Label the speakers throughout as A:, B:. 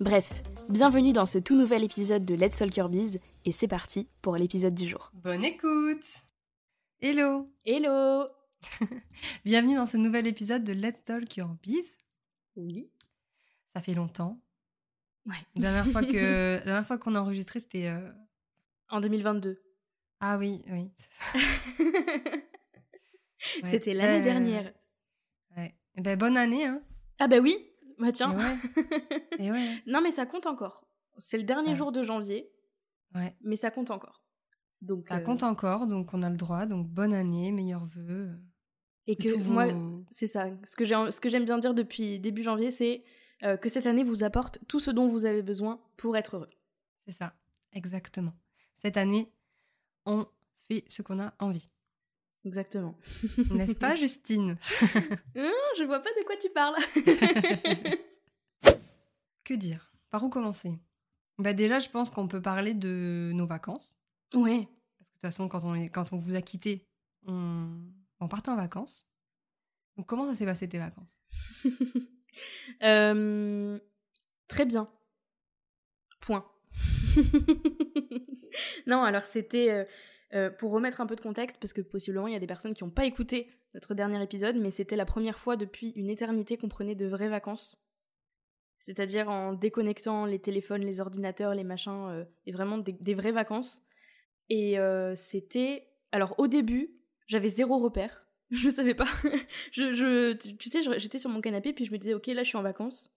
A: Bref, bienvenue dans ce tout nouvel épisode de Let's Talk Your Biz et c'est parti pour l'épisode du jour.
B: Bonne écoute Hello
A: Hello
B: Bienvenue dans ce nouvel épisode de Let's Talk Your Biz.
A: Oui.
B: Ça fait longtemps.
A: Ouais.
B: La dernière fois que la dernière fois qu'on a enregistré, c'était euh,
A: en 2022.
B: Ah oui, oui.
A: C'était l'année dernière.
B: Ouais. Eh ben, bonne année, hein.
A: Ah bah oui, bah tiens.
B: Et ouais.
A: non mais ça compte encore. C'est le dernier jour de janvier.
B: Ouais.
A: Mais ça compte encore.
B: Donc ça compte encore, donc on a le droit. Donc bonne année, meilleurs vœux.
A: Et que moi, c'est ça. Ce que j'aime bien dire depuis début janvier, c'est euh, que cette année vous apporte tout ce dont vous avez besoin pour être heureux.
B: C'est ça, exactement. Cette année, on fait ce qu'on a envie.
A: Exactement.
B: N'est-ce pas, Justine?
A: Hum, Je vois pas de quoi tu parles.
B: que dire? Par où commencer? Bah Déjà, je pense qu'on peut parler de nos vacances.
A: Ouais.
B: Parce que de toute façon, quand on, est, quand on vous a quitté, on, on partait en vacances. Donc, comment ça s'est passé tes vacances?
A: Euh, Très bien. Point. non, alors c'était euh, euh, pour remettre un peu de contexte, parce que possiblement il y a des personnes qui n'ont pas écouté notre dernier épisode, mais c'était la première fois depuis une éternité qu'on prenait de vraies vacances. C'est-à-dire en déconnectant les téléphones, les ordinateurs, les machins, euh, et vraiment des, vraies vacances. Et c'était. Alors au début, j'avais zéro repère. Je ne savais pas. tu sais, j'étais sur mon canapé, puis je me disais, ok, là je suis en vacances.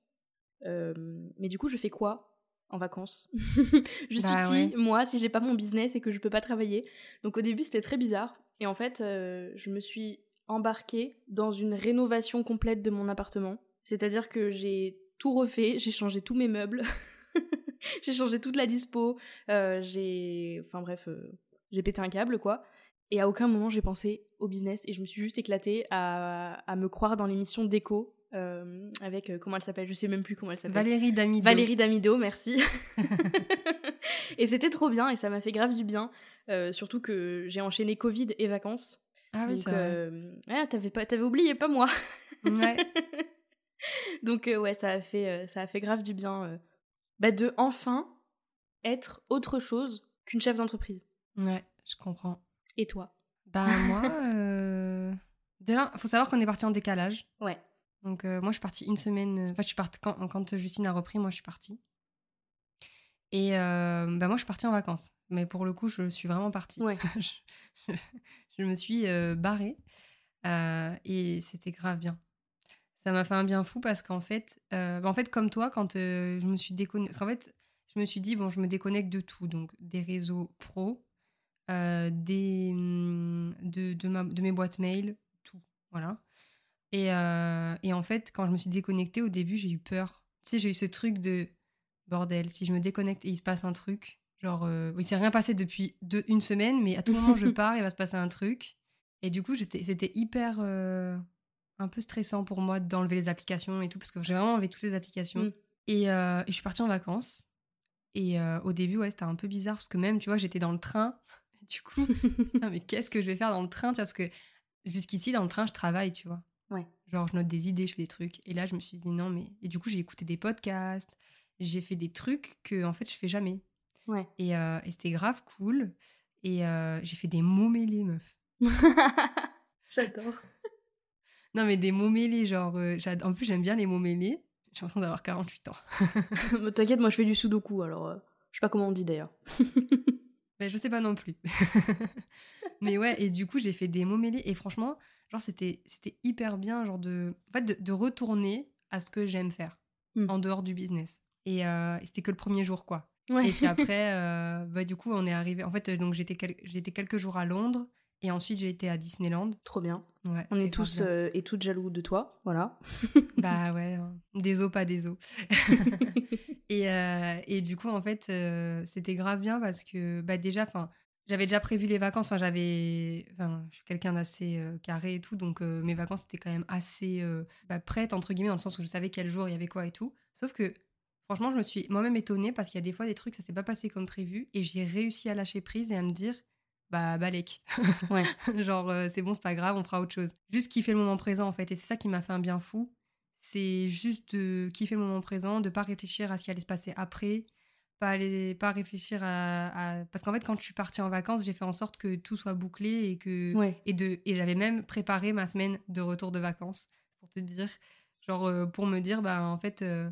A: mais du coup, je fais quoi? En vacances. je suis
B: bah
A: qui, moi, si j'ai pas mon business et que je peux pas travailler Donc au début, c'était très bizarre. Et en fait, euh, je me suis embarquée dans une rénovation complète de mon appartement. C'est-à-dire que j'ai tout refait, j'ai changé tous mes meubles, j'ai changé toute la dispo, euh, j'ai. Enfin bref, euh, j'ai pété un câble, quoi. Et à aucun moment j'ai pensé au business et je me suis juste éclatée à, à me croire dans l'émission d'écho euh, avec euh, comment elle s'appelle, je sais même plus comment elle s'appelle.
B: Valérie Damido.
A: Valérie Damido, merci. et c'était trop bien et ça m'a fait grave du bien, euh, surtout que j'ai enchaîné Covid et vacances.
B: Ah oui, c'est vrai.
A: Ah, t'avais pas, t'avais oublié, pas moi.
B: Ouais.
A: Donc ouais, ça a fait, ça a fait grave du bien, bah, de enfin être autre chose qu'une chef d'entreprise.
B: Ouais, je comprends.
A: Et toi?
B: Bah moi, déjà, faut savoir qu'on est parti en décalage.
A: Ouais.
B: Donc euh, moi, je suis partie une semaine. Euh, enfin, je suis partie quand, quand, Justine a repris, moi, je suis partie. Et euh, bah, moi, je suis partie en vacances. Mais pour le coup, je suis vraiment partie.
A: Ouais.
B: je, me suis barrée. et c'était grave bien. Ça m'a fait un bien fou parce qu'en fait, bah, en fait, comme toi, quand je me suis déconnectée... Parce qu'en fait, je me suis dit, bon, je me déconnecte de tout. Donc, des réseaux pro, des, hum, de, de, ma, de mes boîtes mail, tout. Voilà. Euh, et, en fait, quand je me suis déconnectée au début, j'ai eu peur. Tu sais, j'ai eu ce truc de bordel, si je me déconnecte et il se passe un truc, genre, euh, il s'est rien passé depuis une semaine, mais à tout moment je pars, il va se passer un truc. Et du coup, c'était hyper. Euh, un peu stressant pour moi d'enlever les applications et tout, parce que j'ai vraiment enlevé toutes les applications. Mm. Et, je suis partie en vacances. Et au début, ouais, c'était un peu bizarre, parce que même, tu vois, j'étais dans le train. du coup, mais qu'est-ce que je vais faire dans le train tu vois, Parce que jusqu'ici, dans le train, je travaille, tu vois. Genre, je note des idées, je fais des trucs. Et là, je me suis dit non, mais. Et du coup, j'ai écouté des podcasts, j'ai fait des trucs que, en fait, je fais jamais.
A: Ouais.
B: Et, euh, et c'était grave cool. Et euh, j'ai fait des mots mêlés, meuf.
A: J'adore.
B: non, mais des mots mêlés, genre. Euh, en plus, j'aime bien les mots mêlés. J'ai l'impression d'avoir 48 ans.
A: T'inquiète, moi, je fais du sudoku, alors. je sais pas comment on dit d'ailleurs.
B: Ben, Je sais pas non plus. mais ouais, et du coup, j'ai fait des mots mêlés. Et franchement, genre, c'était hyper bien, genre, de, en fait, de, retourner à ce que j'aime faire mmh. en dehors du business. Et, euh, c'était que le premier jour, quoi. Et puis après, euh, bah, du coup, on est arrivé. En fait, donc j'étais quelques jours à Londres. Et ensuite, j'ai été à Disneyland.
A: Trop bien. On est tous euh, et toutes jaloux de toi, voilà.
B: bah ouais, hein. des os, pas des os. et, euh, et, du coup, en fait, euh, c'était grave bien parce que bah déjà, enfin, j'avais déjà prévu les vacances. Enfin, j'avais, enfin, je suis quelqu'un d'assez carré et tout, donc mes vacances étaient quand même assez bah, prêtes entre guillemets dans le sens où je savais quel jour il y avait quoi et tout. Sauf que franchement, je me suis moi-même étonnée parce qu'il y a des fois des trucs ça s'est pas passé comme prévu et j'ai réussi à lâcher prise et à me dire bah balèque. Ouais. Genre euh, c'est bon, c'est pas grave, on fera autre chose. Juste kiffer le moment présent en fait et c'est ça qui m'a fait un bien fou. C'est juste de kiffer le moment présent, de pas réfléchir à ce qui allait se passer après, pas aller pas réfléchir à, parce qu'en fait quand je suis partie en vacances, j'ai fait en sorte que tout soit bouclé et que et de et j'avais même préparé ma semaine de retour de vacances pour te dire genre euh, pour me dire bah en fait euh,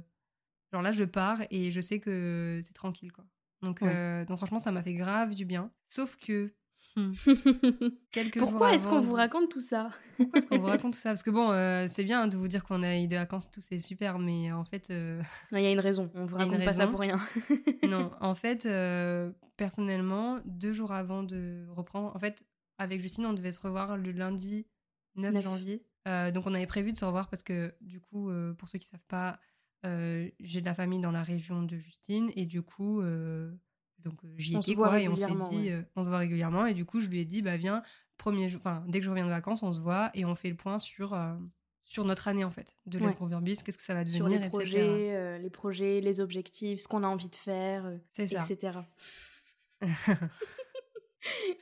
B: genre là je pars et je sais que c'est tranquille quoi. Donc, donc franchement, ça m'a fait grave du bien. Sauf que Hmm.
A: Pourquoi est-ce qu'on vous raconte tout ça
B: Pourquoi est-ce qu'on vous raconte tout ça? Parce que bon, euh, c'est bien de vous dire qu'on a eu des vacances, tout c'est super, mais en fait.
A: Euh, il y a une raison, on vous raconte pas ça pour rien.
B: non, en fait, euh, personnellement, deux jours avant de reprendre, en fait, avec Justine, on devait se revoir le lundi 9, janvier. donc on avait prévu de se revoir parce que, du coup, pour ceux qui savent pas, j'ai de la famille dans la région de Justine et du coup donc euh, j'y étais quoi et on s'est dit euh, on se voit régulièrement et du coup je lui ai dit bah viens premier jour enfin dès que je reviens de vacances on se voit et on fait le point sur euh, sur notre année en fait de Let's Grow qu'est-ce que ça va devenir
A: sur les projets les projets les objectifs ce qu'on a envie de faire etc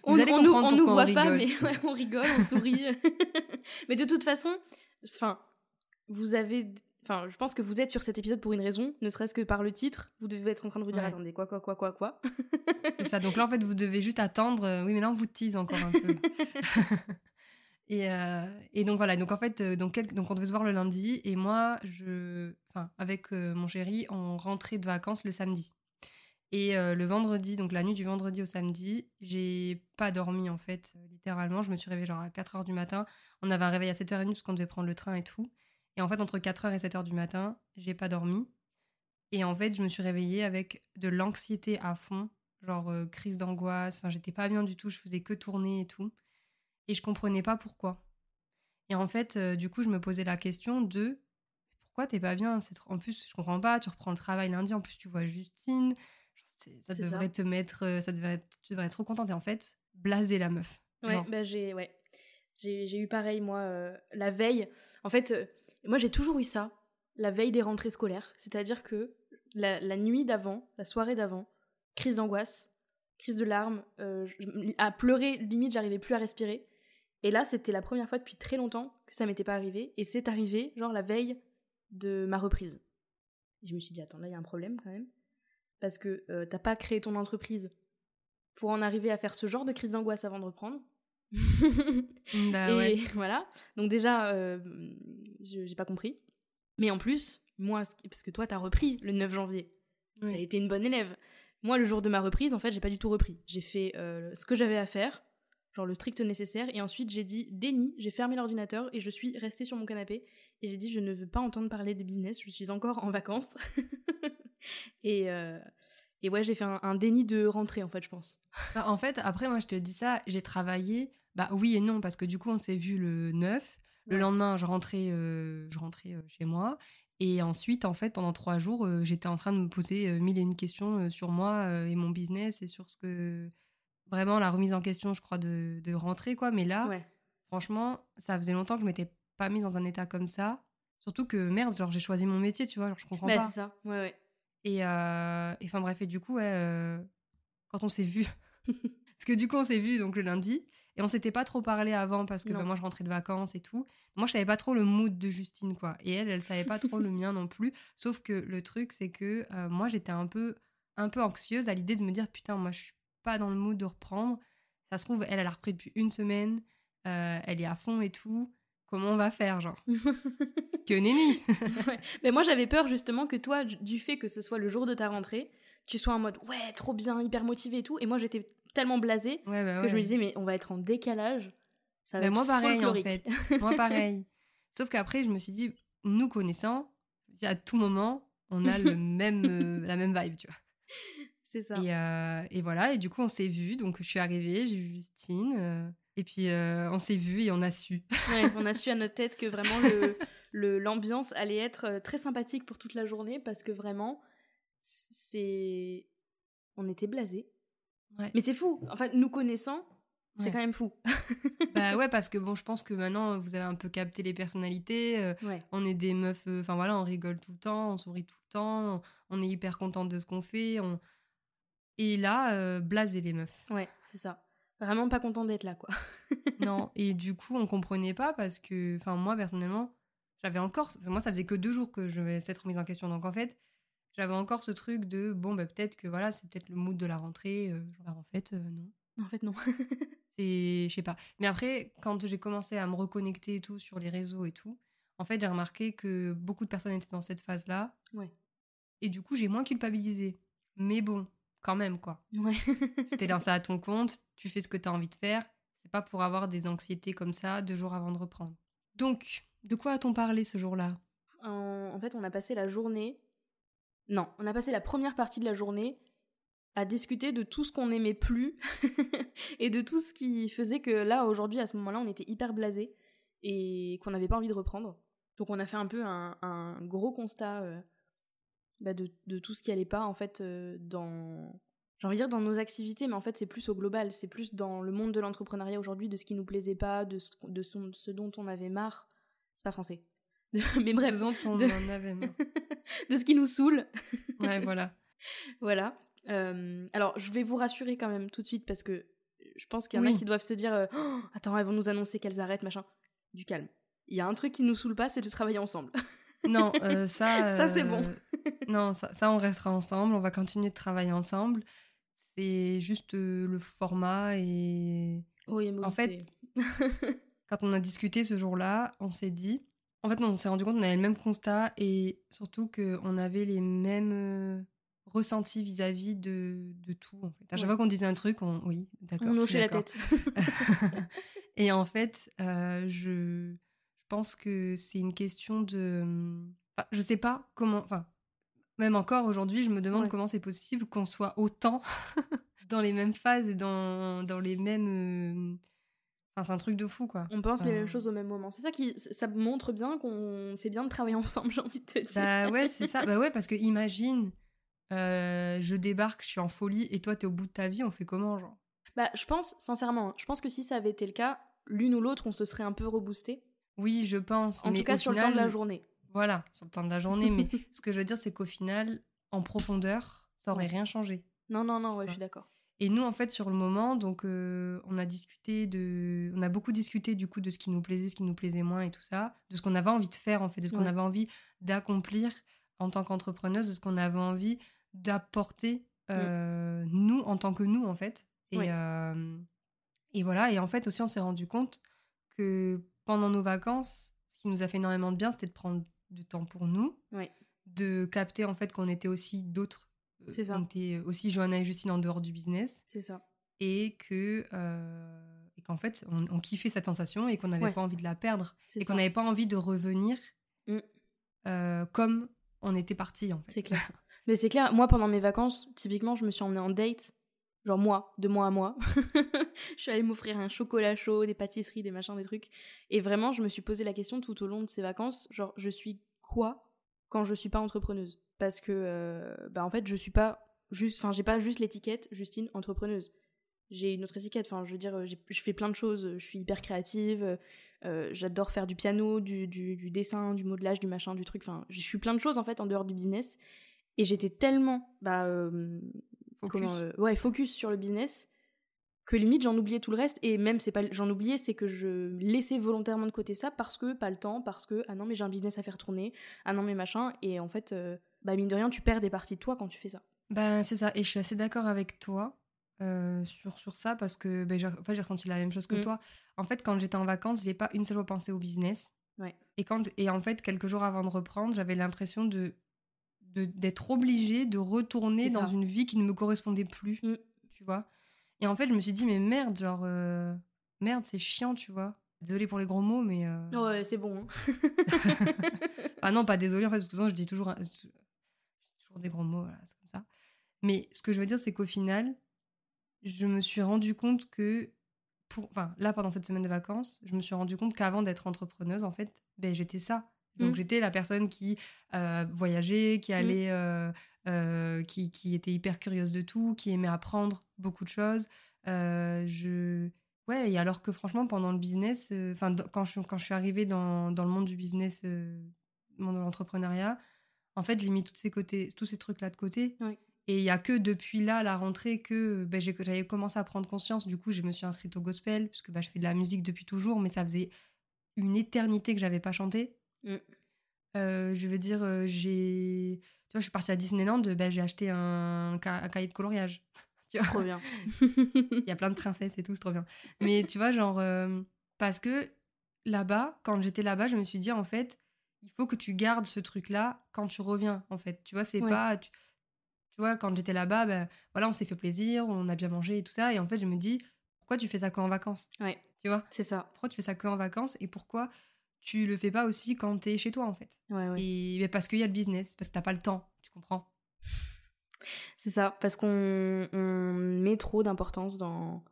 A: on, Vous allez on, nous, on nous voit pas mais on rigole on sourit. Mais de toute façon enfin vous avez Enfin, je pense que vous êtes sur cet épisode pour une raison, ne serait-ce que par le titre. Vous devez être en train de vous dire attendez, quoi, quoi, quoi, quoi, quoi.
B: C'est ça. Donc là, en fait, vous devez juste attendre. Euh, oui, mais là, on vous tease encore un peu. et, euh, et, donc voilà. Donc en fait, euh, donc on devait se voir le lundi. Et moi, je, enfin, avec mon chéri, on rentrait de vacances le samedi. Et le vendredi, donc la nuit du vendredi au samedi, j'ai pas dormi en fait, littéralement. Je me suis réveillée genre à 4h du matin. On avait un réveil à 7h30 parce qu'on devait prendre le train et tout. Et en fait, entre 4h et 7h du matin, j'ai pas dormi. Et en fait, je me suis réveillée avec de l'anxiété à fond, genre euh, crise d'angoisse. Enfin, j'étais pas bien du tout, je faisais que tourner et tout. Et je comprenais pas pourquoi. Et en fait, euh, du coup, je me posais la question de pourquoi t'es pas bien En plus, je comprends pas, tu reprends le travail lundi, en plus, tu vois Justine. Ça devrait te mettre. Euh, ça devrait, tu devrais être trop contente. Et en fait, blaser la meuf.
A: Ouais, bah j'ai ouais. eu pareil, moi, la veille. En fait, moi, j'ai toujours eu ça, la veille des rentrées scolaires. C'est-à-dire que la, nuit d'avant, la soirée d'avant, crise d'angoisse, crise de larmes, euh, à pleurer, limite, j'arrivais plus à respirer. Et là, c'était la première fois depuis très longtemps que ça m'était pas arrivé. Et c'est arrivé, genre, la veille de ma reprise. je me suis dit, attends, là, il y a un problème quand même. Parce que euh, t'as pas créé ton entreprise pour en arriver à faire ce genre de crise d'angoisse avant de reprendre.
B: bah, et
A: voilà. Donc déjà, euh, j'ai pas compris. Mais en plus, moi, parce que toi, t'as repris le 9 janvier. Oui. T'as été une bonne élève. Moi, le jour de ma reprise, en fait, j'ai pas du tout repris. J'ai fait euh, ce que j'avais à faire, genre le strict nécessaire, et ensuite j'ai dit déni, j'ai fermé l'ordinateur et je suis restée sur mon canapé. Et j'ai dit, je ne veux pas entendre parler de business, je suis encore en vacances. et, euh, et ouais, j'ai fait un, déni de rentrée, en fait, je pense.
B: Bah, en fait, après, moi, je te dis ça, j'ai travaillé, bah oui et non, parce que du coup, on s'est vu le 9. Le lendemain, je rentrais, euh, je rentrais euh, chez moi. Et ensuite, en fait, pendant trois jours, euh, j'étais en train de me poser mille et une questions sur moi et mon business et sur ce que. Vraiment, la remise en question, je crois, de, de rentrer, quoi. Mais là, franchement, ça faisait longtemps que je m'étais pas mise dans un état comme ça. Surtout que, merde, genre, j'ai choisi mon métier, tu vois, je comprends bah, pas.
A: c'est ça, ouais, ouais.
B: Et, enfin, bref, et du coup, ouais, quand on s'est vu. Parce que du coup, on s'est vu donc le lundi. Et on s'était pas trop parlé avant parce que bah, moi je rentrais de vacances et tout. Moi je savais pas trop le mood de Justine quoi. Et elle, elle savait pas trop le mien non plus. Sauf que le truc c'est que euh, moi j'étais un peu, un peu anxieuse à l'idée de me dire putain moi je suis pas dans le mood de reprendre. Ça se trouve elle elle a repris depuis une semaine, euh, elle est à fond et tout. Comment on va faire genre? Que nenni
A: Mais moi j'avais peur justement que toi du fait que ce soit le jour de ta rentrée, tu sois en mode ouais trop bien hyper motivé et tout et moi j'étais tellement blasée
B: Ouais, bah
A: que je me disais, mais on va être en décalage. Ça va être
B: moi, pareil, en fait. Moi, pareil. Sauf qu'après, je me suis dit, nous connaissant, à tout moment, on a le même, euh, la même vibe, tu vois.
A: C'est ça.
B: Et, euh, et voilà, et du coup, on s'est vus. Donc, je suis arrivée, j'ai vu Justine. euh, et puis, on s'est vus et on a su.
A: Ouais, on a su à notre tête que vraiment le- le- l'ambiance allait être très sympathique pour toute la journée parce que vraiment, c'est. On était blasés.
B: Ouais.
A: Mais c'est fou. En fait, nous connaissant, c'est
B: Ouais.
A: quand même fou.
B: bah ouais, parce que bon, je pense que maintenant, vous avez un peu capté les personnalités. euh,
A: Ouais.
B: on est des meufs, euh, enfin voilà, on rigole tout le temps, on sourit tout le temps, on, on est hyper contente de ce qu'on fait. On... Et là, euh, blasé les meufs.
A: Ouais, c'est ça. Vraiment pas content d'être là, quoi.
B: non, et du coup, on comprenait pas parce que, enfin, moi personnellement, j'avais encore, moi, ça faisait que deux jours que je vais s'être remise en question. Donc en fait, j'avais encore ce truc de, bon, bah, peut-être que voilà, c'est peut-être le mood de la rentrée. euh, genre, en fait, euh, non.
A: En fait, non.
B: C'est, je sais pas. Mais après, quand j'ai commencé à me reconnecter et tout sur les réseaux et tout, en fait, j'ai remarqué que beaucoup de personnes étaient dans cette phase-là.
A: Ouais.
B: Et du coup, j'ai moins culpabilisé. Mais bon, quand même, quoi.
A: Ouais.
B: Tu t'es lancé à ton compte, tu fais ce que tu as envie de faire. C'est pas pour avoir des anxiétés comme ça deux jours avant de reprendre. Donc, de quoi a-t-on parlé ce jour-là?
A: En, en fait, on a passé la journée. Non, on a passé la première partie de la journée à discuter de tout ce qu'on n'aimait plus et de tout ce qui faisait que là, aujourd'hui, à ce moment-là, on était hyper blasés et qu'on n'avait pas envie de reprendre. Donc, on a fait un peu un, gros constat euh, bah, de, tout ce qui allait pas, en fait, euh, dans. J'ai envie de dire dans nos activités, mais en fait, c'est plus au global. C'est plus dans le monde de l'entrepreneuriat aujourd'hui, de ce qui nous plaisait pas, de ce, de ce dont on avait marre. C'est pas français. Mais bref,
B: dont on
A: de-
B: en avait
A: de ce qui nous saoule.
B: Ouais, voilà.
A: voilà. Euh, alors, je vais vous rassurer quand même tout de suite parce que je pense qu'il y en a
B: Oui.
A: qui doivent se dire euh, Oh, Attends, elles vont nous annoncer qu'elles arrêtent, machin. Du calme. Il y a un truc qui nous saoule pas, c'est de travailler ensemble.
B: Non, euh, ça.
A: Ça, c'est bon.
B: non, ça, ça, on restera ensemble. On va continuer de travailler ensemble. C'est juste le format et
A: Oui, mais
B: En fait, quand on a discuté ce jour-là, on s'est dit. En fait, non, on s'est rendu compte qu'on avait le même constat et surtout qu'on avait les mêmes euh, ressentis vis-à-vis de, de tout. En fait. À chaque
A: Ouais.
B: fois qu'on disait un truc, on. Oui, d'accord.
A: on hochait la tête.
B: et en fait, euh, je, je pense que c'est une question de. Enfin, je sais pas comment. Enfin, même encore aujourd'hui, je me demande
A: Ouais.
B: comment c'est possible qu'on soit autant dans les mêmes phases et dans, dans les mêmes. euh, Enfin, c'est un truc de fou, quoi.
A: On pense les mêmes choses au même moment. C'est ça qui ça montre bien qu'on fait bien de travailler ensemble, j'ai envie de te dire.
B: Bah ouais, c'est ça. Bah ouais, parce que imagine, euh, je débarque, je suis en folie et toi, t'es au bout de ta vie, on fait comment, genre?
A: Bah, je pense, sincèrement, hein, je pense que si ça avait été le cas, l'une ou l'autre, on se serait un peu reboosté.
B: Oui, je pense.
A: En
B: mais
A: tout cas, sur le temps de la journée.
B: Voilà, sur le temps de la journée. mais ce que je veux dire, c'est qu'au final, en profondeur, ça aurait
A: Ouais.
B: rien changé.
A: Non, non, non, ouais, je suis d'accord.
B: Et nous, en fait, sur le moment, donc, euh, on a discuté de, on a beaucoup discuté du coup de ce qui nous plaisait, ce qui nous plaisait moins et tout ça, de ce qu'on avait envie de faire en fait, de ce qu'on avait envie d'accomplir en tant qu'entrepreneuse, de ce qu'on avait envie d'apporter euh, nous en tant que nous en fait. Et,
A: Ouais.
B: euh, et voilà. Et en fait aussi, on s'est rendu compte que pendant nos vacances, ce qui nous a fait énormément de bien, c'était de prendre du temps pour nous, de capter en fait qu'on était aussi d'autres.
A: C'est ça.
B: On était aussi Johanna et Justine en dehors du business
A: C'est ça.
B: et que euh, et qu'en fait on, on kiffait cette sensation et qu'on n'avait
A: Ouais.
B: pas envie de la perdre et qu'on n'avait pas envie de revenir
A: Mm.
B: euh, comme on était parti en fait.
A: C'est clair. Mais c'est clair, moi pendant mes vacances, typiquement, je me suis emmenée en date, genre moi, de mois à mois. je suis allée m'offrir un chocolat chaud, des pâtisseries, des machins, des trucs. Et vraiment, je me suis posé la question tout au long de ces vacances, genre, je suis quoi quand je suis pas entrepreneuse? Parce que, euh, bah en fait, je suis pas juste, enfin, j'ai pas juste l'étiquette Justine entrepreneuse. J'ai une autre étiquette, enfin, je veux dire, j'ai- je fais plein de choses, je suis hyper créative, euh, j'adore faire du piano, du, du, du dessin, du modelage, du machin, du truc, enfin, je suis plein de choses en fait en dehors du business. Et j'étais tellement, bah, euh,
B: Focus.
A: comment, euh, ouais, focus sur le business que limite j'en oubliais tout le reste. Et même, c'est pas, j'en oubliais, c'est que je laissais volontairement de côté ça parce que pas le temps, parce que ah non mais j'ai un business à faire tourner, ah non mais machin. Et en fait, euh, bah mine de rien, tu perds des parties de toi quand tu fais ça.
B: Ben, c'est ça. Et je suis assez d'accord avec toi euh, sur, sur ça parce que ben, j'ai en fait, j'ai ressenti la même chose que
A: Mm.
B: toi. En fait, quand j'étais en vacances, j'ai pas une seule fois pensé au business.
A: Ouais.
B: Et, quand, et en fait, quelques jours avant de reprendre, j'avais l'impression de de- d'être obligée de retourner dans une vie qui ne me correspondait plus.
A: Mm.
B: Tu vois Et en fait, je me suis dit, mais merde, genre, euh, merde, c'est chiant, tu vois. Désolée pour les gros mots, mais. euh,
A: Ouais, c'est bon. hein.
B: Ah non, pas désolée en fait, parce que souvent je dis toujours, toujours des gros mots, voilà, c'est comme ça. Mais ce que je veux dire, c'est qu'au final, je me suis rendu compte que, pour, enfin, là, pendant cette semaine de vacances, je me suis rendu compte qu'avant d'être entrepreneuse, en fait, ben, j'étais ça. Donc
A: Mm.
B: j'étais la personne qui euh, voyageait, qui allait, euh, euh, qui, qui était hyper curieuse de tout, qui aimait apprendre beaucoup de choses. Euh, je... Ouais, et alors que franchement, pendant le business, enfin, quand, je, quand je suis arrivée dans, dans le monde du business, monde de l'entrepreneuriat, en fait, j'ai mis tous ces, côtés, tous ces trucs-là de côté.
A: Oui.
B: Et il y a que depuis là, la rentrée, que ben, j'avais commencé à prendre conscience. Du coup, je me suis inscrite au gospel, puisque ben, je fais de la musique depuis toujours, mais ça faisait une éternité que j'avais pas chanté.
A: Mm.
B: Euh, je veux dire, euh, j'ai. Tu vois, je suis partie à Disneyland, ben, j'ai acheté un, ca- un cahier de coloriage. Tu vois?
A: Trop bien.
B: il y a plein de princesses et tout, c'est trop bien. Mais tu vois, genre, euh, parce que là-bas, quand j'étais là-bas, je me suis dit, en fait, il faut que tu gardes ce truc-là quand tu reviens, en fait. Tu vois, c'est
A: Ouais.
B: pas. Tu, tu vois, quand j'étais là-bas, ben, voilà, on s'est fait plaisir, on a bien mangé et tout ça. Et en fait, je me dis, pourquoi tu fais ça qu'en vacances
A: Ouais,
B: Tu vois?
A: C'est ça.
B: Pourquoi tu fais ça qu'en vacances et pourquoi tu le fais pas aussi quand t'es chez toi, en fait?
A: Ouais, ouais.
B: Et ben, parce qu'il y a le business, parce que t'as pas le temps, tu comprends?
A: C'est ça, parce qu'on on met trop d'importance dans,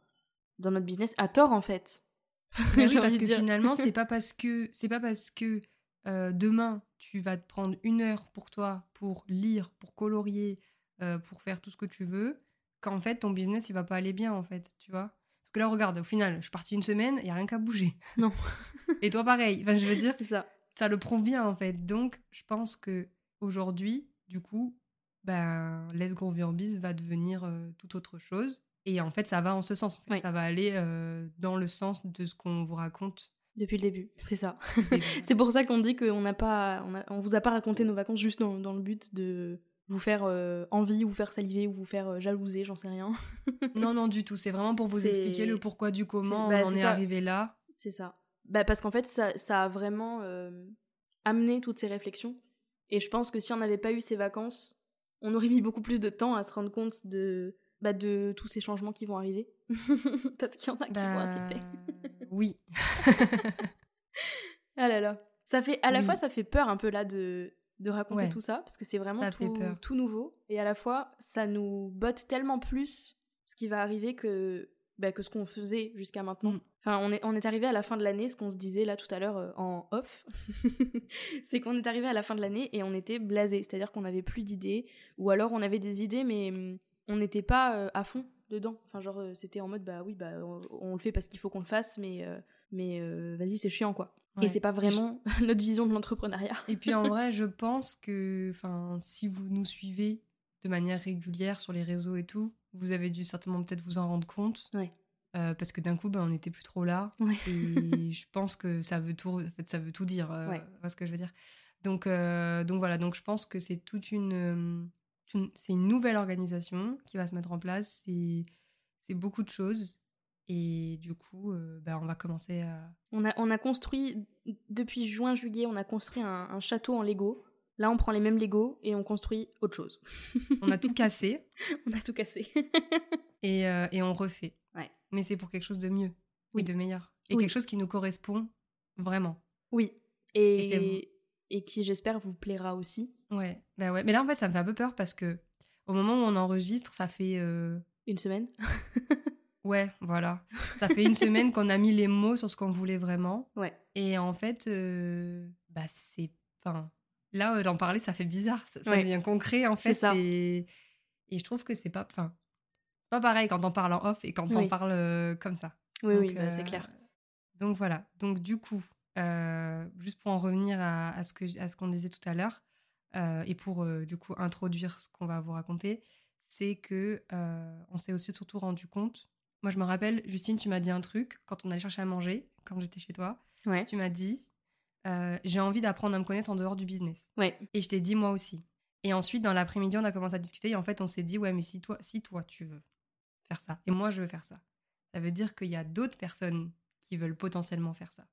A: dans notre business, à tort en fait.
B: Mais oui, parce que
A: dire.
B: finalement, c'est pas parce que c'est pas parce que euh, demain tu vas te prendre une heure pour toi pour lire, pour colorier, euh, pour faire tout ce que tu veux, qu'en fait ton business il va pas aller bien en fait, tu vois. Parce que là, regarde, au final, je suis partie une semaine, il y a rien qu'à bouger.
A: Non.
B: Et toi, pareil. Enfin, je veux dire,
A: ça.
B: ça le prouve bien en fait. Donc, je pense que aujourd'hui, du coup, ben, Let's Grow Your Biz va devenir euh, tout autre chose. Et en fait, ça va en ce sens. En fait.
A: Oui.
B: Ça va aller euh, dans le sens de ce qu'on vous raconte.
A: Depuis le début, c'est ça. C'est pour ça qu'on dit qu'on n'a pas, on, a- on vous a pas raconté nos vacances juste dans, dans le but de vous faire euh, envie, ou vous faire saliver, ou vous faire euh, jalouser, j'en sais rien.
B: non, non, du tout. C'est vraiment pour vous expliquer le pourquoi du comment
A: bah,
B: on en est arrivé là.
A: C'est ça. Bah, parce qu'en fait, ça, ça a vraiment euh, amené toutes ces réflexions. Et je pense que si on n'avait pas eu ces vacances, on aurait mis beaucoup plus de temps à se rendre compte de, bah, de tous ces changements qui vont arriver. parce qu'il y en a qui vont
B: Bah,
A: arriver.
B: Oui.
A: Ah là là. Ça fait, à la
B: Oui.
A: fois, ça fait peur un peu là de, de raconter
B: Ouais.
A: tout ça, parce que c'est vraiment tout, nouveau. Et à la fois, ça nous botte tellement plus ce qui va arriver que, bah, que ce qu'on faisait jusqu'à maintenant.
B: Mm.
A: Enfin, on est, on est arrivé à la fin de l'année, ce qu'on se disait là tout à l'heure euh, en off, c'est qu'on est arrivé à la fin de l'année et on était blasé, c'est-à-dire qu'on n'avait plus d'idées, ou alors on avait des idées, mais hum, on n'était pas euh, à fond dedans. Enfin, genre, euh, c'était en mode, bah oui, bah, on, on le fait parce qu'il faut qu'on le fasse, mais, euh, mais euh, vas-y, c'est chiant, quoi. Et c'est pas vraiment notre vision de l'entrepreneuriat.
B: Et puis en vrai, je pense que si vous nous suivez de manière régulière sur les réseaux et tout, vous avez dû certainement peut-être vous en rendre compte.
A: Ouais.
B: Euh, parce que d'un coup, ben, on n'était plus trop là.
A: Ouais.
B: Et je pense que ça veut tout, en fait, ça veut tout dire. Euh,
A: Ouais.
B: tu vois ce que je veux dire. Donc, euh, donc voilà, donc je pense que c'est toute une, une- c'est une nouvelle organisation qui va se mettre en place. C'est, c'est beaucoup de choses. Et du coup, euh, ben, on va commencer à.
A: On a, on a construit, depuis juin-juillet, on a construit un, un château en Lego. Là, on prend les mêmes Lego et on construit autre chose.
B: On a tout cassé
A: on a tout cassé.
B: et, euh, et on refait.
A: Ouais.
B: Mais c'est pour quelque chose de mieux
A: Oui.
B: et de meilleur. Et
A: Oui.
B: quelque chose qui nous correspond vraiment.
A: oui.
B: Et c'est
A: Et, qui, j'espère, vous plaira aussi.
B: Ouais, bah ouais. Mais là, en fait, ça me fait un peu peur parce que au moment où on enregistre, ça fait. euh,
A: Une semaine.
B: Ouais, voilà. Ça fait une semaine qu'on a mis les mots sur ce qu'on voulait vraiment.
A: Ouais.
B: Et en fait, euh, bah c'est. Enfin, là, euh, d'en parler, ça fait bizarre. Ça, ça
A: Ouais.
B: devient concret, en
A: C'est
B: fait.
A: ça.
B: Et, et je trouve que c'est pas. Enfin, c'est pas pareil quand on parle en off et quand on
A: Oui.
B: parle euh, comme ça.
A: Oui,
B: Donc,
A: oui, bah, c'est clair.
B: Donc voilà. Donc du coup, euh, juste pour en revenir à, à ce que à ce qu'on disait tout à l'heure euh, et pour euh, du coup introduire ce qu'on va vous raconter, c'est que on s'est aussi surtout rendu compte. Moi, je me rappelle, Justine, tu m'as dit un truc quand on allait chercher à manger, quand j'étais chez toi.
A: Ouais.
B: Tu m'as dit, j'ai envie d'apprendre à me connaître en dehors du business.
A: Ouais.
B: Et je t'ai dit moi aussi. Et ensuite, dans l'après-midi, on a commencé à discuter et en fait, on s'est dit, ouais, mais si toi, si toi, tu veux faire ça et moi, je veux faire ça, ça veut dire qu'il y a d'autres personnes qui veulent potentiellement faire ça.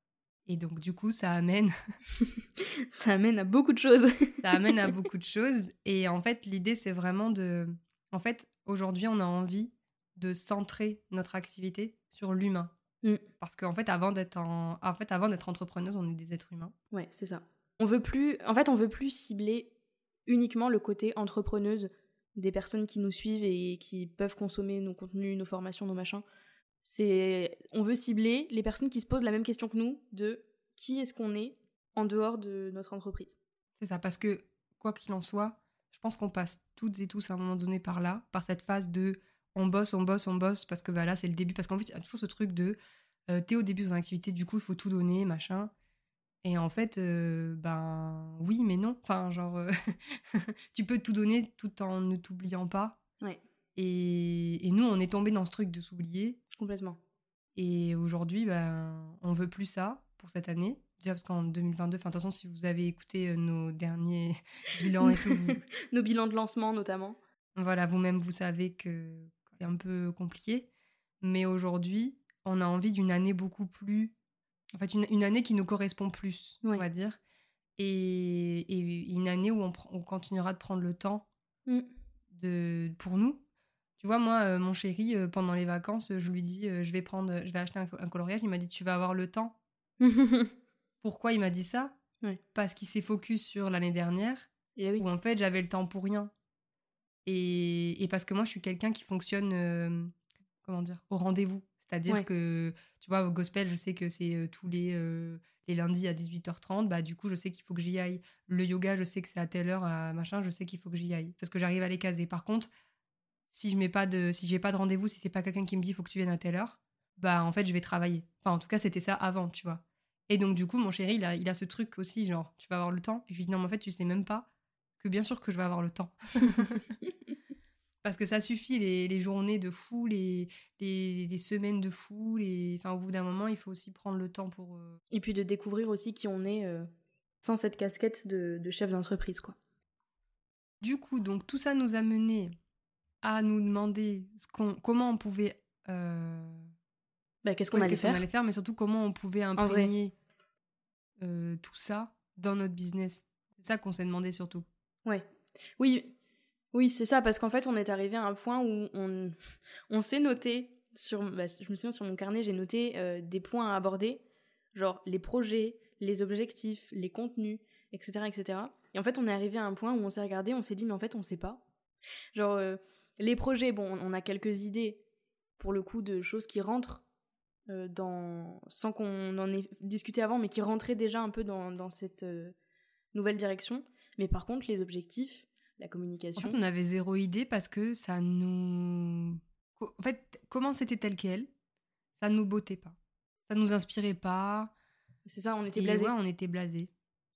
B: Et donc, du coup, ça amène,
A: Ça amène à beaucoup de choses.
B: ça amène à beaucoup de choses. Et en fait, l'idée, c'est vraiment de. En fait, aujourd'hui, on a envie de centrer notre activité sur l'humain.
A: Mm.
B: Parce qu'en fait, avant d'être en... en fait, avant d'être entrepreneuse, on est des êtres humains.
A: Ouais, c'est ça. On veut plus, en fait, on veut plus cibler uniquement le côté entrepreneuse des personnes qui nous suivent et qui peuvent consommer nos contenus, nos formations, nos machins. C'est, on veut cibler les personnes qui se posent la même question que nous de qui est-ce qu'on est en dehors de notre entreprise.
B: C'est ça, parce que quoi qu'il en soit, je pense qu'on passe toutes et tous à un moment donné par là, par cette phase de on bosse, on bosse, on bosse, parce que bah, là c'est le début, parce qu'en fait il y a toujours ce truc de euh, t'es au début de ton activité, du coup il faut tout donner, machin. Et en fait, euh, ben oui, mais non. Enfin, genre, euh, tu peux tout donner tout en ne t'oubliant pas.
A: Ouais.
B: Et, et nous, on est tombé dans ce truc de s'oublier.
A: Complètement.
B: Et aujourd'hui, ben, on veut plus ça pour cette année. Déjà parce qu'en 2022, enfin, de toute façon, si vous avez écouté euh, nos derniers bilans et tout, vous-
A: Nos bilans de lancement notamment.
B: voilà, vous-même, vous savez que c'est un peu compliqué. Mais aujourd'hui, on a envie d'une année beaucoup plus. En fait, une, une année qui nous correspond plus,
A: Oui.
B: on va dire. Et, et une année où on continuera de prendre le temps
A: Mm.
B: de, pour nous. Tu vois, moi, euh, mon chéri, euh, pendant les vacances, je lui dis euh, je vais prendre, je vais acheter un, co- un coloriage. Il m'a dit tu vas avoir le temps. Pourquoi il m'a dit ça?
A: Ouais.
B: Parce qu'il s'est focus sur l'année dernière
A: Et oui.
B: où en fait j'avais le temps pour rien. Et, et parce que moi je suis quelqu'un qui fonctionne, euh, comment dire, au rendez-vous. C'est-à-dire
A: Ouais.
B: que, tu vois, au gospel, je sais que c'est euh, tous les, euh, les lundis à 18h30. Bah, du coup, je sais qu'il faut que j'y aille. Le yoga, je sais que c'est à telle heure, à machin, je sais qu'il faut que j'y aille. Parce que j'arrive à les caser. Par contre, si je mets pas de, si j'ai pas de rendez-vous, si c'est pas quelqu'un qui me dit faut que tu viennes à telle heure, bah en fait je vais travailler. Enfin en tout cas c'était ça avant, tu vois. Et donc du coup mon chéri il a, il a ce truc aussi genre tu vas avoir le temps. Et je lui dis non mais en fait tu sais même pas que bien sûr que je vais avoir le temps. Parce que ça suffit les, les journées de fou, les, les, les semaines de fou, les... enfin au bout d'un moment il faut aussi prendre le temps pour. euh,
A: Et puis de découvrir aussi qui on est euh, sans cette casquette de, de chef d'entreprise, quoi.
B: Du coup donc tout ça nous a mené à nous demander ce comment on pouvait euh,
A: Bah, qu'est-ce qu'on allait faire?
B: allait faire, mais surtout comment on pouvait imprégner euh, tout ça dans notre business. C'est ça qu'on s'est demandé surtout.
A: Ouais. Oui, oui, c'est ça, parce qu'en fait, on est arrivé à un point où on, on s'est noté, sur, bah, je me souviens sur mon carnet, j'ai noté euh, des points à aborder, genre les projets, les objectifs, les contenus, etc., etc. Et en fait, on est arrivé à un point où on s'est regardé, on s'est dit, mais en fait, on sait pas. Genre, euh, les projets, bon, on a quelques idées, pour le coup, de choses qui rentrent euh, dans, sans qu'on en ait discuté avant, mais qui rentraient déjà un peu dans, dans cette euh, nouvelle direction. Mais par contre, les objectifs, la
B: En
A: communication.
B: fait, on avait zéro idée parce que ça nous. En fait, comment c'était tel quel, ça nous bottait pas. Ça nous inspirait pas.
A: C'est ça, on était
B: Et
A: blasés.
B: ouais, on était blasés.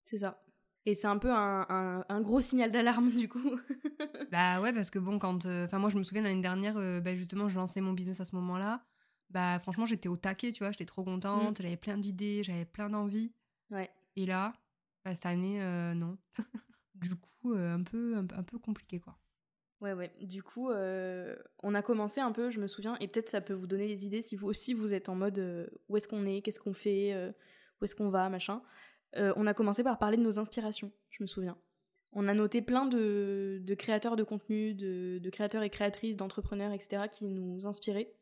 A: C'est ça. Et c'est un peu un, un- un gros signal d'alarme, du coup.
B: Bah ouais, parce que bon, quand. euh, Enfin, moi, je me souviens l'année dernière, euh, bah, justement, je lançais mon business à ce moment-là. Bah, franchement, j'étais au taquet, tu vois, j'étais trop contente, j'avais plein d'idées, j'avais plein d'envies.
A: ouais.
B: Et là, bah, cette année, euh, non. du coup, un, peu, un, peu- un peu compliqué, quoi.
A: Ouais, ouais. Du coup, on a commencé un peu, je me souviens, et peut-être ça peut vous donner des idées si vous aussi vous êtes en mode où est-ce qu'on est, qu'est-ce qu'on fait, où est-ce qu'on va, machin. Euh, on a commencé par parler de nos inspirations, je me souviens. On a noté plein de, de créateurs de contenu, de, de créateurs et créatrices, d'entrepreneurs, etc., qui nous inspiraient.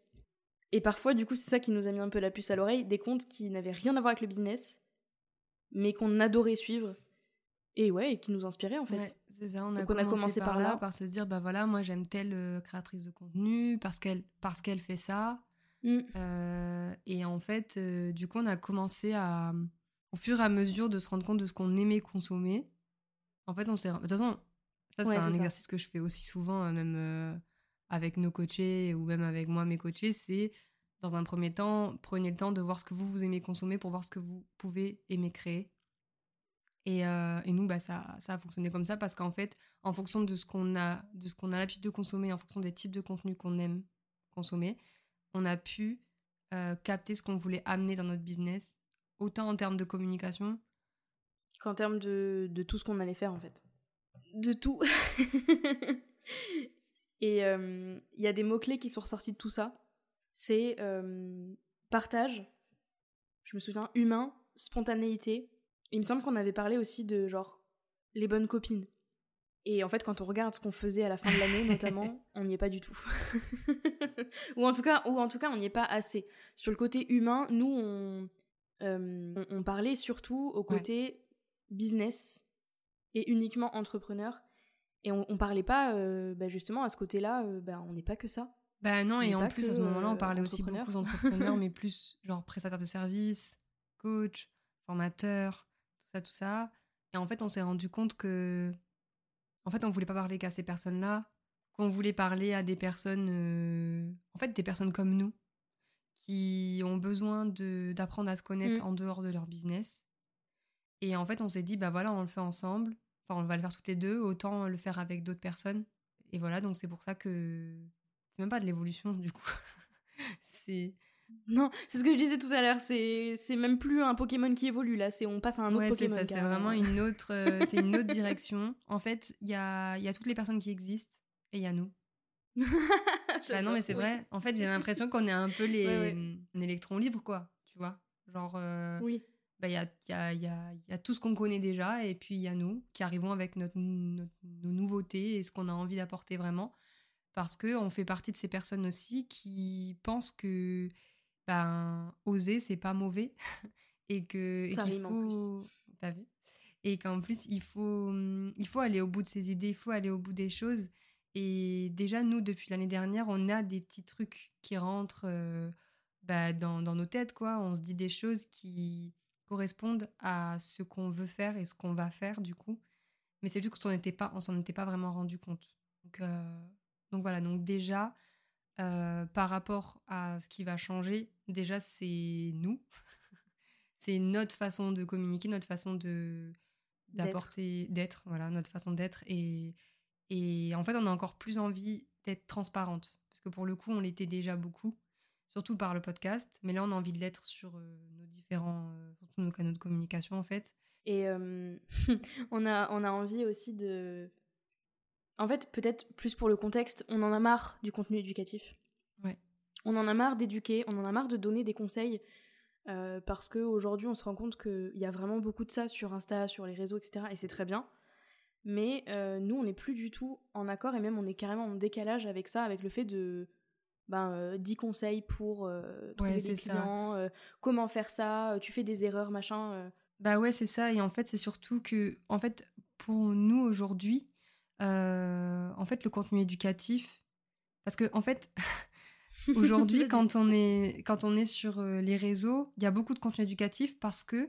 A: Et parfois, du coup, c'est ça qui nous a mis un peu la puce à l'oreille, des comptes qui n'avaient rien à voir avec le business, mais qu'on adorait suivre. Et ouais, et qui nous inspiraient en fait.
B: Ouais, c'est ça, on a,
A: Donc on a
B: commencé,
A: commencé
B: par,
A: par
B: là,
A: là.
B: par se dire, bah voilà, moi j'aime telle euh, créatrice de contenu parce qu'elle parce qu'elle fait ça.
A: Mm.
B: Euh, et en fait, euh, du coup, on a commencé à, au fur et à mesure de se rendre compte de ce qu'on aimait consommer. En fait, on s'est. De toute façon, ça,
A: Ouais,
B: c'est un
A: ça.
B: exercice que je fais aussi souvent, euh, même euh, avec nos coachés ou même avec moi, mes coachés. C'est, dans un premier temps, prenez le temps de voir ce que vous, vous aimez consommer pour voir ce que vous pouvez aimer créer. Et, euh, et nous, bah, ça, ça a fonctionné comme ça parce qu'en fait, en fonction de ce qu'on a, de ce qu'on a l'habitude de consommer, en fonction des types de contenus qu'on aime consommer, on a pu euh, capter ce qu'on voulait amener dans notre business, autant en termes de communication.
A: qu'en termes de, de tout ce qu'on allait faire en fait. De tout. Et euh, il y a des mots-clés qui sont ressortis de tout ça. C'est euh, partage, je me souviens, humain, spontanéité. Il me semble qu'on avait parlé aussi de genre les bonnes copines. Et en fait, quand on regarde ce qu'on faisait à la fin de l'année, notamment, on n'y est pas du tout. ou en tout cas, ou en tout cas, on n'y est pas assez. Sur le côté humain, nous, on, euh, on, parlait surtout au côté business et uniquement entrepreneur. Et on, on parlait pas euh, bah, justement à ce côté-là, euh, bah, on n'est pas que ça.
B: Bah non, et en plus à ce moment-là, on parlait aussi beaucoup d'entrepreneurs, mais plus genre prestataire de services, coach, formateur, tout ça, tout ça. Et en fait, on s'est rendu compte que, en fait, on voulait pas parler qu'à ces personnes-là, qu'on voulait parler à des personnes, en fait, des personnes comme nous, qui ont besoin d'apprendre à se connaître mm. en dehors de leur business. Et en fait, on s'est dit, bah voilà, on le fait ensemble. Enfin, on va le faire toutes les deux, autant le faire avec d'autres personnes. Et voilà, donc c'est pour ça que c'est même pas de l'évolution, du coup. c'est.
A: Non, c'est ce que je disais tout à l'heure. C'est, même plus un Pokémon qui évolue là. C'est on passe à un autre ouais, Pokémon.
B: C'est, c'est vraiment une autre, euh, c'est une autre direction. En fait, il y a, y a toutes les personnes qui existent et il y a nous. bah non, mais c'est vrai. En fait, j'ai l'impression qu'on est un peu les un électron libre, quoi. Tu vois Genre. Euh, oui. Bah, il y, a, y, a, y, a, y a tout ce qu'on connaît déjà, et puis il y a nous qui arrivons avec notre, nos nouveautés et ce qu'on a envie d'apporter vraiment. Parce qu'on fait partie de ces personnes aussi qui pensent que ben, oser, c'est pas mauvais. et que. qu'il faut. T'as vu? Et qu'en plus, il faut, il faut aller au bout de ses idées, il faut aller au bout des choses. Et déjà, nous, depuis l'année dernière, on a des petits trucs qui rentrent euh, bah, dans, dans, nos têtes, quoi. On se dit des choses qui correspondent à ce qu'on veut faire et ce qu'on va faire, du coup. Mais c'est juste qu'on n'était pas, on s'en était pas vraiment rendu compte. Donc, euh, donc voilà, donc déjà, euh, par rapport à ce qui va changer, déjà, c'est nous. c'est notre façon de communiquer, notre façon de d'apporter, d'être, voilà, notre façon d'être et et en fait, on a encore plus envie d'être transparente. Parce que pour le coup, on l'était déjà beaucoup, surtout par le podcast. Mais là, on a envie de l'être sur euh, nos différents, euh, nos canaux de communication, en fait.
A: Et euh, on, a, on a envie aussi de. En fait, peut-être plus pour le contexte, on en a marre du contenu éducatif.
B: Ouais.
A: On en a marre d'éduquer, on en a marre de donner des conseils. parce qu'aujourd'hui, on se rend compte qu'il y a vraiment beaucoup de ça sur Insta, sur les réseaux, etc. Et c'est très bien. Mais euh, nous, on n'est plus du tout en accord et même on est carrément en décalage avec ça, avec le fait de ben, 10 euh, conseils pour euh, trouver des clients, comment faire ça, tu fais des erreurs, machin.
B: Bah ouais, c'est ça. Et en fait, c'est surtout que, en fait, pour nous aujourd'hui, en fait, le contenu éducatif, parce que, en fait, aujourd'hui, quand, on est, quand on est sur les réseaux, il y a beaucoup de contenu éducatif parce que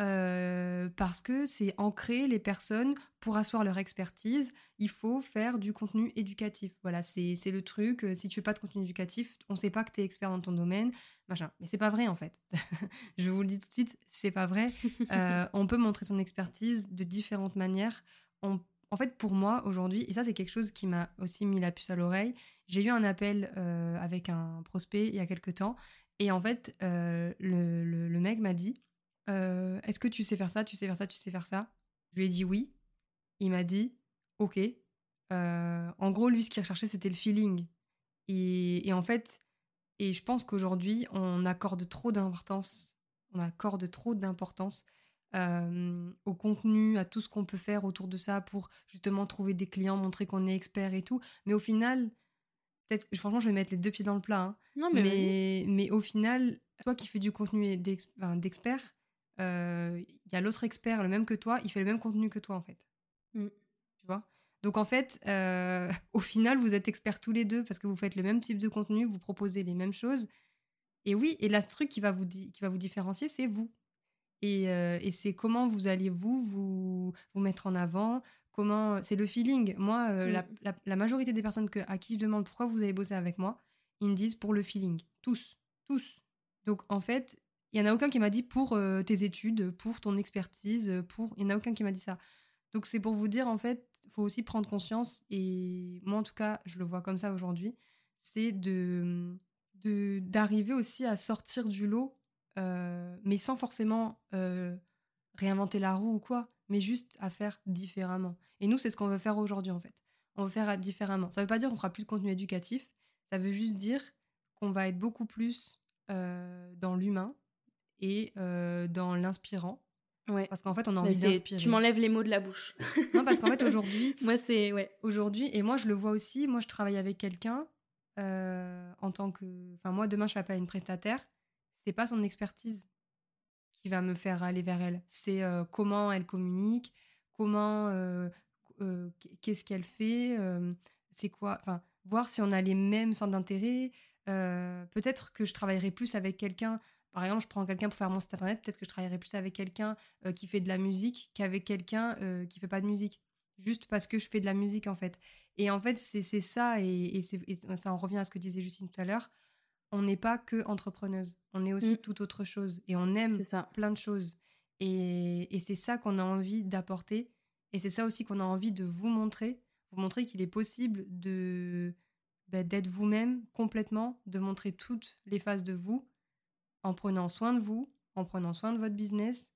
B: euh, parce que c'est ancré les personnes pour asseoir leur expertise. Il faut faire du contenu éducatif. Voilà, c'est le truc. Euh, si tu fais pas de contenu éducatif, on sait pas que tu es expert dans ton domaine, machin. Mais c'est pas vrai en fait. Je vous le dis tout de suite, c'est pas vrai. Euh, on peut montrer son expertise de différentes manières. en fait, pour moi aujourd'hui, et ça c'est quelque chose qui m'a aussi mis la puce à l'oreille, j'ai eu un appel avec un prospect il y a quelques temps, et en fait, le, le mec m'a dit euh, est-ce que tu sais faire ça, tu sais faire ça, tu sais faire ça? Je lui ai dit oui. Il m'a dit ok. Euh, en gros, lui, ce qu'il recherchait, c'était le feeling. Et, en fait, et je pense qu'aujourd'hui, on accorde trop d'importance, on accorde trop d'importance euh, au contenu, à tout ce qu'on peut faire autour de ça pour justement trouver des clients, montrer qu'on est expert et tout. Mais au final, peut-être, franchement, je vais mettre les deux pieds dans le plat. Hein.
A: Non, mais,
B: mais, mais, au final, toi qui fais du contenu d'expert, il euh, y a l'autre expert, le même que toi, il fait le même contenu que toi, en fait. Mm. Tu vois? Donc, en fait, euh, au final, vous êtes experts tous les deux parce que vous faites le même type de contenu, vous proposez les mêmes choses. Et oui, et là, ce truc qui va vous, qui va vous différencier, c'est vous. Et, euh, et c'est comment vous allez, vous, vous, vous mettre en avant, comment... C'est le feeling. Moi, mm. la, la, majorité des personnes que, à qui je demande pourquoi vous avez bossé avec moi, ils me disent pour le feeling. Tous. Tous. Donc, en fait, il n'y en a aucun qui m'a dit pour euh, tes études, pour ton expertise, pour. Il n'y en a aucun qui m'a dit ça. Donc c'est pour vous dire, en fait, il faut aussi prendre conscience, et moi en tout cas, je le vois comme ça aujourd'hui, c'est de d'arriver aussi à sortir du lot, euh, mais sans forcément euh, réinventer la roue ou quoi, mais juste à faire différemment. Et nous, c'est ce qu'on veut faire aujourd'hui, en fait. On veut faire différemment. Ça ne veut pas dire qu'on fera plus de contenu éducatif, ça veut juste dire qu'on va être beaucoup plus dans l'humain, et euh, dans l'inspirant.
A: Ouais.
B: Parce qu'en fait, on a envie d'inspirer.
A: Tu m'enlèves les mots de la bouche.
B: non, parce qu'en fait, aujourd'hui.
A: moi, c'est. Ouais.
B: Aujourd'hui, et moi, je le vois aussi, moi, je travaille avec quelqu'un. Euh, en tant que. Enfin, moi, demain, je fais appel à une prestataire. C'est pas son expertise qui va me faire aller vers elle. C'est euh, comment elle communique, comment. Qu'est-ce qu'elle fait, c'est quoi. Enfin, voir si on a les mêmes centres d'intérêt. peut-être que je travaillerai plus avec quelqu'un. Par exemple, je prends quelqu'un pour faire mon site internet. Peut-être que je travaillerai plus avec quelqu'un qui fait de la musique qu'avec quelqu'un qui fait pas de musique. Juste parce que je fais de la musique, en fait. Et en fait, c'est ça, et, ça en revient à ce que disait Justine tout à l'heure. On n'est pas que entrepreneuse, on est aussi mmh. tout autre chose, et on aime plein de choses. Et, c'est ça qu'on a envie d'apporter, et c'est ça aussi qu'on a envie de vous montrer, vous montrer qu'il est possible de bah, d'être vous-même complètement, de montrer toutes les phases de vous, en prenant soin de vous, en prenant soin de votre business,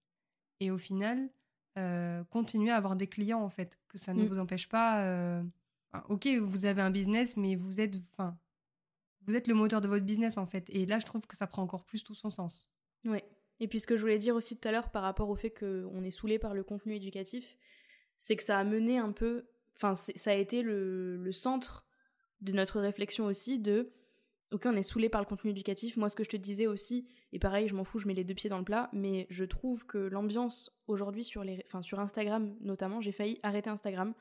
B: et au final, euh, continuer à avoir des clients en fait, que ça ne mmh. vous empêche pas. Euh, ok, vous avez un business, mais vous êtes, enfin, vous êtes le moteur de votre business en fait. Et là, je trouve que ça prend encore plus tout son sens.
A: Oui. Et puis ce que je voulais dire aussi tout à l'heure par rapport au fait qu'on est saoulé par le contenu éducatif, c'est que ça a mené un peu, enfin, ça a été le, le centre de notre réflexion aussi de ok, on est saoulé par le contenu éducatif. Moi, ce que je te disais aussi, et pareil, je m'en fous, je mets les deux pieds dans le plat, mais je trouve que l'ambiance aujourd'hui sur les, enfin sur Instagram notamment, j'ai failli arrêter Instagram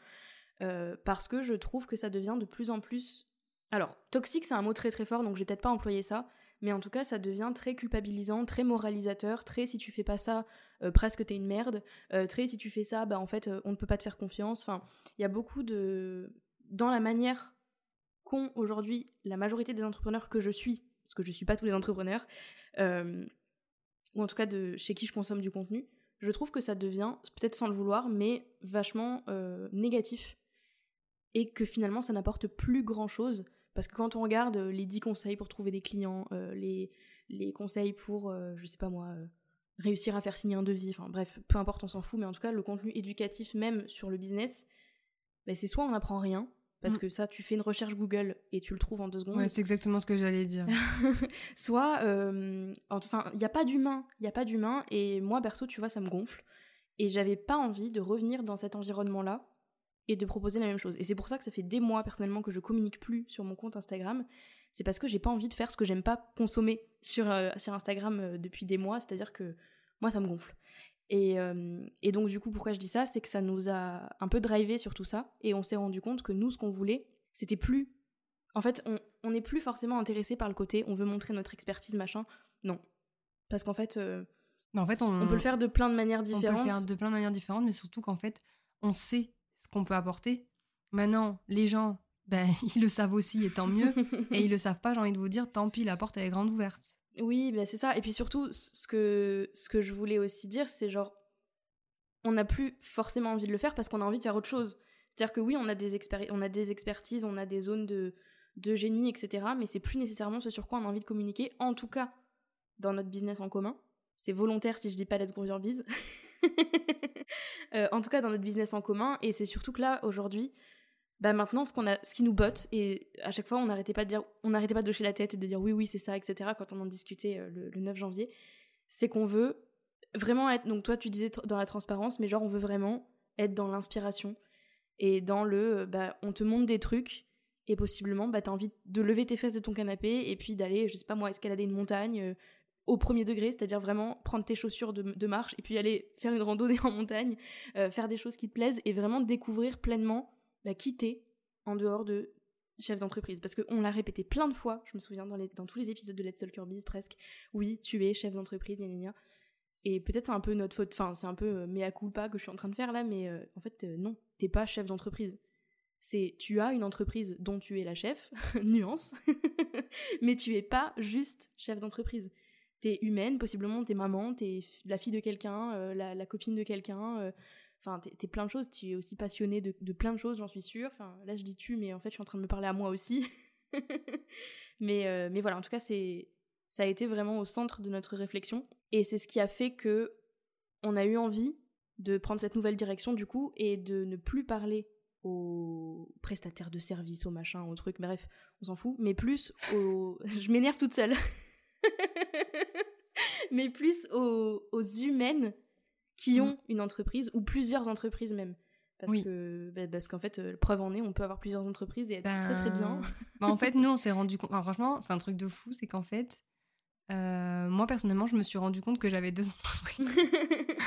A: euh, parce que je trouve que ça devient de plus en plus. Alors, toxique, c'est un mot très très fort, donc je vais peut-être pas employer ça, mais en tout cas, ça devient très culpabilisant, très moralisateur, très si tu fais pas ça, euh, presque t'es une merde, euh, très si tu fais ça, bah en fait, on ne peut pas te faire confiance. Enfin, il y a beaucoup de. Dans la manière aujourd'hui la majorité des entrepreneurs que je suis, parce que je suis pas tous les entrepreneurs, ou en tout cas de chez qui je consomme du contenu, je trouve que ça devient, peut-être sans le vouloir, mais vachement négatif et que finalement ça n'apporte plus grand chose. Parce que quand on regarde euh, les 10 conseils pour trouver des clients, euh, les, les conseils pour, euh, je sais pas moi, réussir à faire signer un devis, enfin bref, peu importe, on s'en fout, mais en tout cas, le contenu éducatif même sur le business, ben, c'est soit on n'apprend rien, parce mm. que ça, tu fais une recherche Google et tu le trouves en deux secondes.
B: Ouais, c'est exactement ce que j'allais dire.
A: soit, enfin, il n'y a pas d'humain, il n'y a pas d'humain, et moi, perso, tu vois, ça me gonfle. Et j'avais pas envie de revenir dans cet environnement-là et de proposer la même chose. Et c'est pour ça que ça fait des mois personnellement que je communique plus sur mon compte Instagram. C'est parce que j'ai pas envie de faire ce que j'aime pas consommer sur, euh, sur Instagram euh, depuis des mois, c'est-à-dire que moi ça me gonfle. Et, euh, et, donc du coup pourquoi je dis ça, c'est que ça nous a un peu drivé sur tout ça et on s'est rendu compte que nous ce qu'on voulait, c'était plus... En fait, on n'est plus forcément intéressé par le côté on veut montrer notre expertise machin. Non. Parce qu'en fait...
B: en fait on,
A: on, peut le faire de plein de manières différentes. On peut
B: le faire de plein de manières différentes, mais surtout qu'en fait, on sait ce qu'on peut apporter. Maintenant, les gens, ben, ils le savent aussi, et tant mieux. et ils le savent pas, j'ai envie de vous dire, tant pis, la porte est grande ouverte.
A: Oui, ben c'est ça. Et puis surtout, ce que, ce que je voulais aussi dire, c'est genre, on n'a plus forcément envie de le faire parce qu'on a envie de faire autre chose. C'est-à-dire que oui, on a des, on a des expertises, on a des zones de, de génie, etc. Mais c'est plus nécessairement ce sur quoi on a envie de communiquer, en tout cas dans notre business en commun. C'est volontaire si je dis pas let's grow your biz. Euh, en tout cas dans notre business en commun. Et c'est surtout que là, aujourd'hui, bah maintenant, ce, qu'on a, ce qui nous botte, et à chaque fois, on n'arrêtait pas de dire, on n'arrêtait pas de hocher la tête et de dire oui, oui, c'est ça, etc. quand on en discutait euh, le, 9 janvier, c'est qu'on veut vraiment être, donc toi, tu disais dans la transparence, mais genre, on veut vraiment être dans l'inspiration et dans le, euh, bah, on te montre des trucs et possiblement, bah, t'as envie de lever tes fesses de ton canapé et puis d'aller, je sais pas moi, escalader une montagne, au premier degré, c'est-à-dire vraiment prendre tes chaussures de, marche et puis aller faire une randonnée en montagne, euh, faire des choses qui te plaisent et vraiment découvrir pleinement bah, qui t'es en dehors de chef d'entreprise. Parce qu'on l'a répété plein de fois, je me souviens dans, tous les épisodes de Let's Talk Biz presque, oui, tu es chef d'entreprise, gna, gna, Et peut-être c'est un peu notre faute, enfin c'est un peu euh, mea culpa que je suis en train de faire là, mais euh, en fait non, t'es pas chef d'entreprise. C'est tu as une entreprise dont tu es la chef, nuance, mais tu es pas juste chef d'entreprise t'es humaine, possiblement t'es maman, t'es la fille de quelqu'un, euh, la, copine de quelqu'un, euh, enfin t'es, plein de choses, tu es aussi passionnée de, plein de choses, j'en suis sûre. Enfin là je dis tu, mais en fait je suis en train de me parler à moi aussi. mais, euh, mais voilà, en tout cas c'est ça a été vraiment au centre de notre réflexion et c'est ce qui a fait que on a eu envie de prendre cette nouvelle direction du coup et de ne plus parler aux prestataires de services, aux machins, aux trucs, bref, on s'en fout, mais plus aux... je m'énerve toute seule. mais plus aux, humaines qui mm. ont une entreprise, ou plusieurs entreprises même. Parce que bah, parce qu'en fait, euh, preuve en est, on peut avoir plusieurs entreprises et être très très bien.
B: Ben, bah, en fait, nous, on s'est rendu compte. franchement, c'est un truc de fou, c'est qu'en fait, euh, moi personnellement, je me suis rendu compte que j'avais deux entreprises.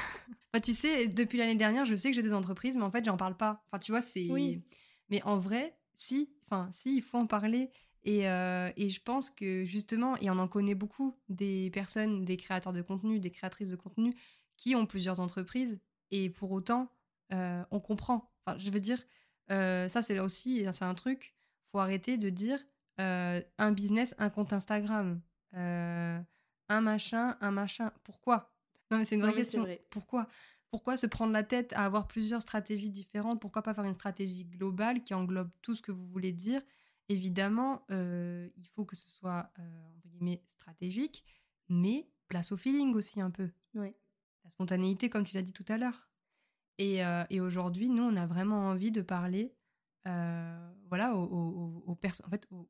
B: enfin, tu sais, depuis l'année dernière, je sais que j'ai deux entreprises, mais en fait, j'en parle pas. Enfin, tu vois, c'est. Oui. Mais en vrai, si, enfin, si, il faut en parler. Et, euh, et, je pense que justement, et on en connaît beaucoup des personnes, des créateurs de contenu, des créatrices de contenu qui ont plusieurs entreprises et pour autant, euh, on comprend. Enfin, je veux dire, euh, ça c'est là aussi, c'est un truc, faut arrêter de dire un business, un compte Instagram, un machin, un machin. Pourquoi? Non mais c'est une vraie question. Pourquoi? Pourquoi se prendre la tête à avoir plusieurs stratégies différentes? Pourquoi pas faire une stratégie globale qui englobe tout ce que vous voulez dire? Évidemment, euh, il faut que ce soit euh, entre guillemets stratégique, mais place au feeling aussi un peu.
A: Oui.
B: La spontanéité, comme tu l'as dit tout à l'heure. Et, euh, et aujourd'hui, nous, on a vraiment envie de parler, voilà, aux, aux, en fait, aux,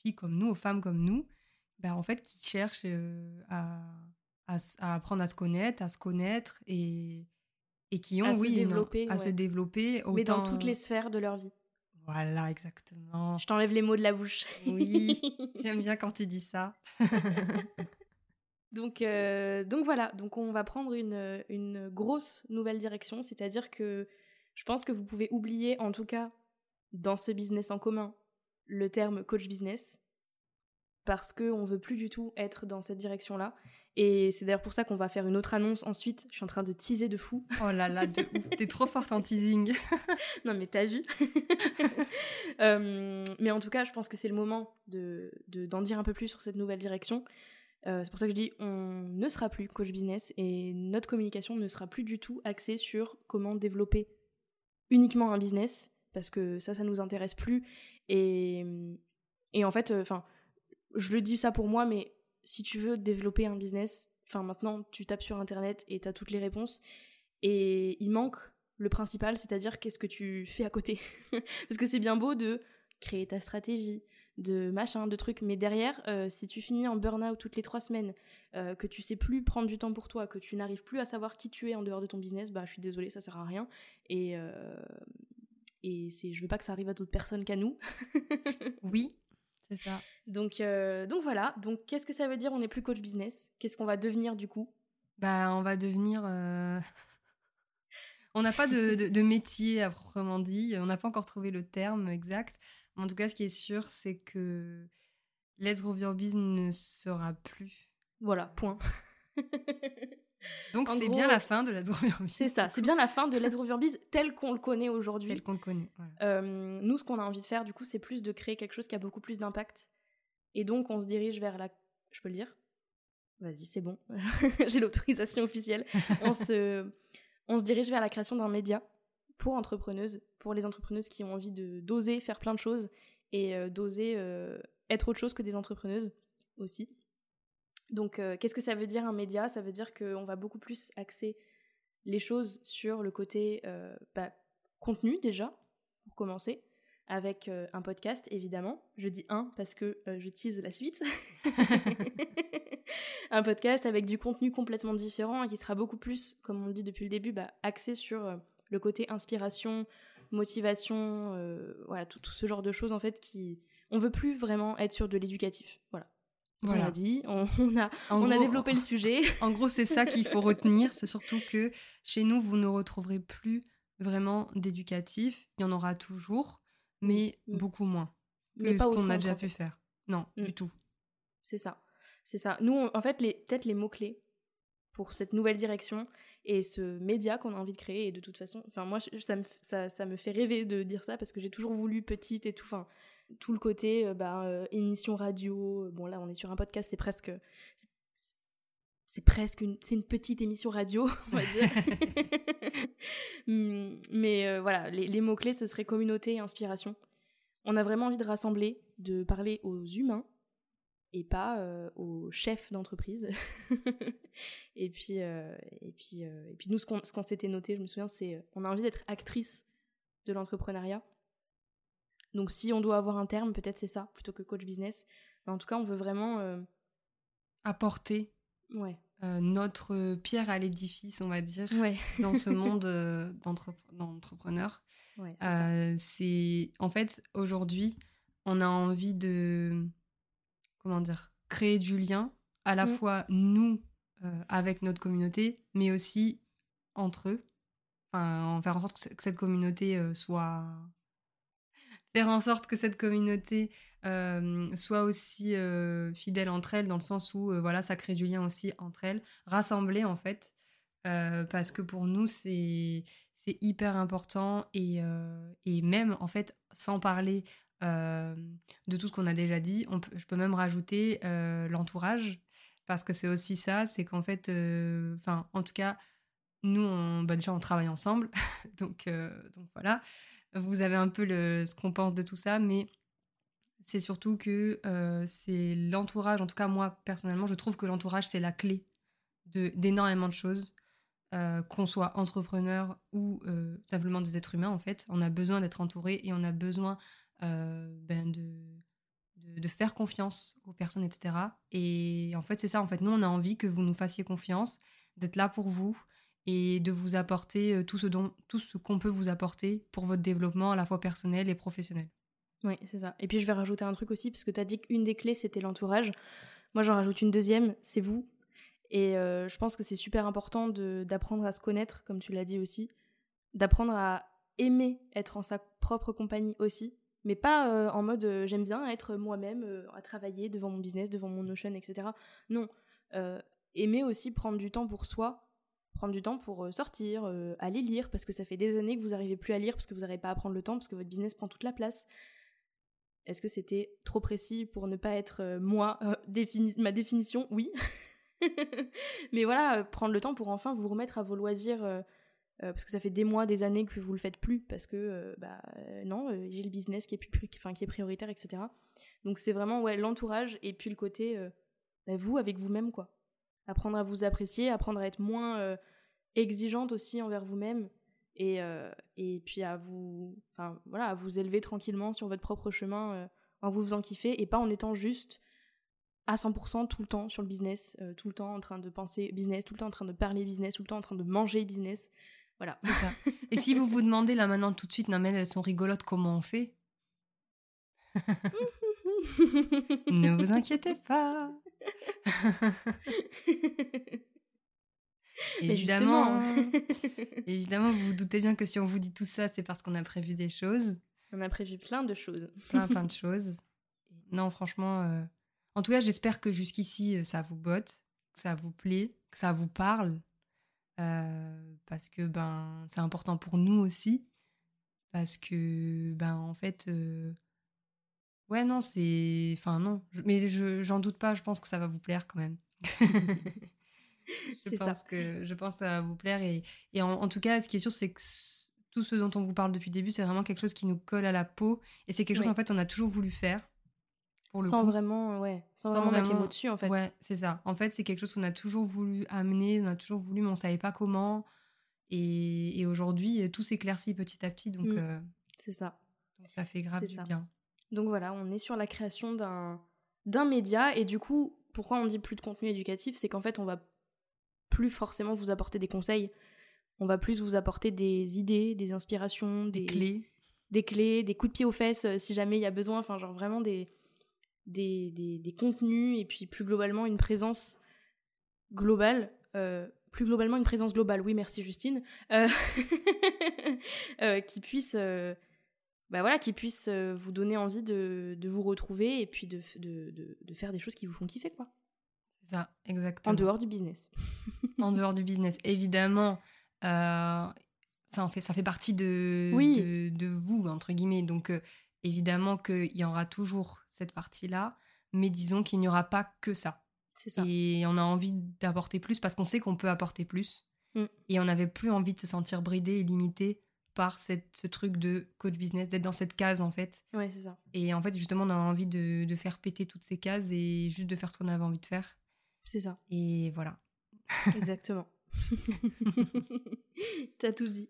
B: filles comme nous, aux femmes comme nous, ben, en fait, qui cherchent à à, apprendre à se connaître, à se connaître et, et qui ont,
A: à
B: oui,
A: se développer,
B: à se développer.
A: Mais dans toutes les sphères de leur vie.
B: Voilà, exactement.
A: Je t'enlève les mots de la bouche.
B: Oui, j'aime bien quand tu dis ça.
A: donc, euh, donc voilà, donc on va prendre une, une grosse nouvelle direction, c'est-à-dire que je pense que vous pouvez oublier, en tout cas dans ce business en commun, le terme coach business, parce qu'on ne veut plus du tout être dans cette direction-là. Et c'est d'ailleurs pour ça qu'on va faire une autre annonce ensuite. Je suis en train de teaser de fou.
B: Oh là là, de T'es trop forte en teasing.
A: non, mais t'as vu. Euh, mais en tout cas, je pense que c'est le moment de, d'en dire un peu plus sur cette nouvelle direction. Euh, c'est pour ça que je dis on ne sera plus coach business et notre communication ne sera plus du tout axée sur comment développer uniquement un business parce que ça, ça nous intéresse plus. Et, en fait, enfin, je le dis ça pour moi, mais si tu veux développer un business, enfin maintenant tu tapes sur internet et tu as toutes les réponses et il manque le principal, c'est-à-dire qu'est-ce que tu fais à côté. Parce que c'est bien beau de créer ta stratégie, de machin, de trucs, mais derrière, euh, si tu finis en burn-out toutes les trois semaines, euh, que tu sais plus prendre du temps pour toi, que tu n'arrives plus à savoir qui tu es en dehors de ton business, bah je suis désolée, ça sert à rien. Et, euh, et c'est, je veux pas que ça arrive à d'autres personnes qu'à nous.
B: oui, c'est ça.
A: Donc, euh, donc voilà. Donc, qu'est-ce que ça veut dire On n'est plus coach business? Qu'est-ce qu'on va devenir du coup?
B: Bah, on va devenir. On n'a pas de, de, métier à proprement dit. On n'a pas encore trouvé le terme exact. En tout cas, ce qui est sûr, c'est que Let's Grow Your Biz ne sera plus.
A: Voilà, point.
B: Donc c'est bien la fin de Let's Grow Your Biz.
A: C'est ça, c'est bien la fin de Let's Grow Your Biz tel qu'on le connaît aujourd'hui.
B: Tel qu'on le connaît.
A: Euh, nous, ce qu'on a envie de faire, du coup, c'est plus de créer quelque chose qui a beaucoup plus d'impact. Et donc, on se dirige vers la. Je peux le dire? Vas-y, c'est bon. J'ai l'autorisation officielle. on, se... on se dirige vers la création d'un média pour entrepreneuses, pour les entrepreneuses qui ont envie d'oser faire plein de choses et euh, d'oser euh, être autre chose que des entrepreneuses aussi. Donc, euh, qu'est-ce que ça veut dire un média? Ça veut dire qu'on va beaucoup plus axer les choses sur le côté bah, contenu déjà, pour commencer, avec un podcast évidemment. Je dis un parce que je tease la suite. un podcast avec du contenu complètement différent et qui sera beaucoup plus, comme on le dit depuis le début, bah, axé sur le côté inspiration, motivation, voilà, tout, tout, ce genre de choses en fait qui... On veut plus vraiment être sur de l'éducatif. Voilà on a dit, on, a, on a développé le sujet.
B: En gros, c'est ça qu'il faut retenir. C'est surtout que chez nous, vous ne retrouverez plus vraiment d'éducatif. Il y en aura toujours, mais mm. beaucoup moins que ce qu'on a déjà pu faire. Non, mm. du tout.
A: C'est ça. C'est ça. Nous, en fait, peut-être les mots-clés pour cette nouvelle direction et ce média qu'on a envie de créer. Et de toute façon, enfin, moi, ça me, ça, ça me fait rêver de dire ça parce que j'ai toujours voulu petite et tout. Enfin, tout le côté euh, bah, euh, émission radio. Euh, bon, là, on est sur un podcast, c'est presque. C'est presque une, c'est une petite émission radio, on va dire. Hmm, mais voilà, les, mots-clés, ce serait communauté et inspiration. On a vraiment envie de rassembler, de parler aux humains et pas aux chefs d'entreprise. et puis, et puis, et puis nous, ce qu'on, qu'on s'était noté, je me souviens, c'est on a envie d'être actrice de l'entrepreneuriat. Donc si on doit avoir un terme, peut-être c'est ça, plutôt que coach business. Mais en tout cas, on veut vraiment... Euh,
B: Apporter.
A: Ouais.
B: notre pierre à l'édifice, on va dire,
A: Ouais.
B: dans ce monde d'entrepreneurs. c'est en fait aujourd'hui, on a envie de comment dire créer du lien à la mmh. fois nous avec notre communauté, mais aussi entre eux. Enfin, faire en sorte que cette communauté soit faire en sorte que cette communauté soit aussi fidèle entre elles, dans le sens où voilà, ça crée du lien aussi entre elles, rassembler en fait, parce que pour nous c'est c'est hyper important et, et même en fait sans parler de tout ce qu'on a déjà dit, je peux même rajouter l'entourage parce que c'est aussi ça, c'est qu'en fait, enfin en tout cas nous on, bah, déjà on travaille ensemble, donc donc voilà vous avez un peu ce qu'on pense de tout ça, mais c'est surtout que c'est l'entourage, en tout cas moi personnellement, je trouve que l'entourage c'est la clé d'énormément de choses, qu'on soit entrepreneur ou simplement des êtres humains en fait. On a besoin d'être entouré et on a besoin ben de, faire confiance aux personnes, etc. Et en fait c'est ça, en fait nous on a envie que vous nous fassiez confiance, d'être là pour vous, et de vous apporter tout ce, dont, tout ce qu'on peut vous apporter pour votre développement à la fois personnel et professionnel.
A: Oui, c'est ça. Et puis je vais rajouter un truc aussi, parce que tu as dit qu'une des clés, c'était l'entourage. Moi, j'en rajoute une deuxième, c'est vous. Et je pense que c'est super important d'apprendre à se connaître, comme tu l'as dit aussi, d'apprendre à aimer être en sa propre compagnie aussi, mais pas en mode j'aime bien être moi-même, à travailler devant mon business, devant mon Notion, etc. Non, aimer aussi prendre du temps pour soi prendre du temps pour euh, sortir, euh, aller lire, parce que ça fait des années que vous n'arrivez plus à lire, parce que vous n'arrivez pas à prendre le temps, parce que votre business prend toute la place. Est-ce que c'était trop précis pour ne pas être euh, moi, ma définition? Oui. Mais voilà, prendre le temps pour enfin vous remettre à vos loisirs, parce que ça fait des mois, des années que vous le faites plus, parce que bah non, j'ai le business qui est, plus, enfin, qui est prioritaire, etc. Donc c'est vraiment ouais, l'entourage et puis le côté bah, vous avec vous-même, quoi apprendre à vous apprécier, apprendre à être moins euh, exigeante aussi envers vous-même et, euh, et puis à vous, voilà, à vous élever tranquillement sur votre propre chemin euh, en vous faisant kiffer et pas en étant juste à 100% tout le temps sur le business, tout le temps en train de penser business, tout le temps en train de parler business, tout le temps en train de manger business. Voilà.
B: Ça. Et si vous vous demandez là maintenant tout de suite, non mais elles sont rigolotes, comment on fait? Ne vous inquiétez pas. évidemment, évidemment, vous vous doutez bien que si on vous dit tout ça, c'est parce qu'on a prévu des choses.
A: On a prévu plein de choses.
B: plein, plein de choses. Non, franchement, euh, en tout cas, j'espère que jusqu'ici, euh, ça vous botte, que ça vous plaît, que ça vous parle. Euh, parce que ben, c'est important pour nous aussi. Parce que, ben, en fait, Ouais, non, c'est. Enfin, non. Mais je, j'en doute pas, je pense que ça va vous plaire quand même. je, pense Que, je pense que ça va vous plaire. Et, et en, tout cas, ce qui est sûr, c'est que tout ce dont on vous parle depuis le début, c'est vraiment quelque chose qui nous colle à la peau. Et c'est quelque chose, en fait, on a toujours voulu faire.
A: Sans vraiment, ouais, sans, vraiment, mettre les mots dessus, en fait.
B: Ouais, c'est ça. En fait, c'est quelque chose qu'on a toujours voulu amener, on a toujours voulu, mais on savait pas comment. Et, et aujourd'hui, tout s'éclaircit petit à petit. Donc, mmh. euh,
A: c'est ça.
B: Donc, ça fait grave du bien.
A: Donc voilà, on est sur la création d'un, d'un média et du coup, pourquoi on dit plus de contenu éducatif, c'est qu'en fait, on va plus forcément vous apporter des conseils, on va plus vous apporter des idées, des inspirations, des,
B: clés,
A: des clés, des coups de pied aux fesses euh, si jamais il y a besoin, enfin genre vraiment des, des, des, contenus et puis plus globalement une présence globale. Euh, plus globalement une présence globale, oui merci Justine, euh, qui puisse bah voilà, qui puisse euh, vous donner envie de, de, vous retrouver et puis de, de, de, faire des choses qui vous font kiffer, quoi.
B: C'est ça, exactement.
A: En dehors du business.
B: en dehors du business. Évidemment, euh, ça, en fait, ça fait partie de, de, vous, entre guillemets. Donc, euh, évidemment qu'il y aura toujours cette partie-là, mais disons qu'il n'y aura pas que ça.
A: Ça.
B: Et on a envie d'apporter plus parce qu'on sait qu'on peut apporter plus. Mm. Et on n'avait plus envie de se sentir bridé et limité par cette, ce truc de coach business, d'être dans cette case en fait.
A: Ouais, c'est ça.
B: Et en fait, justement, on a envie de, de, faire péter toutes ces cases et juste de faire ce qu'on avait envie de faire.
A: C'est ça.
B: Et voilà.
A: Exactement. T'as tout dit.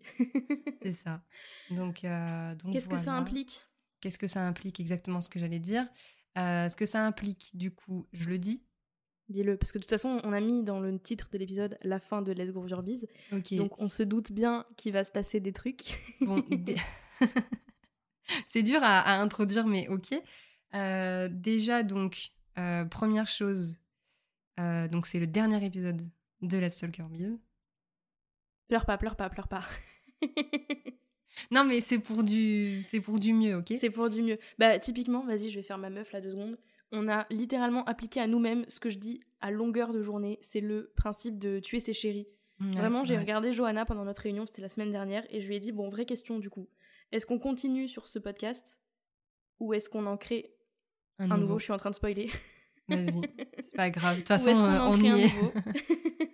B: c'est ça. Donc, euh, donc
A: qu'est-ce que ça implique?
B: Qu'est-ce que ça implique Exactement ce que j'allais dire. Euh, ce que ça implique, du coup, je le dis.
A: Dis-le. Parce que de toute façon, on a mis dans le titre de l'épisode la fin de Let's Go Your Biz.
B: Ok.
A: Donc on se doute bien qu'il va se passer des trucs.
B: Bon, c'est dur à, à introduire, mais ok. Euh, déjà, donc, euh, première chose, donc c'est le dernier épisode de Let's Stalker Biz.
A: pleure pas, pleure pas, pleure pas.
B: Non, mais c'est pour du, c'est pour du mieux, ok?
A: C'est pour du mieux. Bah typiquement, vas-y, je vais faire ma meuf là deux secondes. On a littéralement appliqué à nous-mêmes ce que je dis à longueur de journée. C'est le principe de tuer ses chéris. Vraiment, j'ai
B: vrai.
A: regardé Johanna pendant notre réunion, c'était la semaine dernière, et je lui ai dit, bon, vraie question du coup. Est-ce qu'on continue sur ce podcast ou est-ce qu'on en crée
B: un
A: un nouveau,
B: nouveau.
A: Je suis en train de spoiler.
B: Vas-y, c'est pas grave. De toute
A: Ou
B: façon, euh,
A: en
B: on
A: crée
B: y est.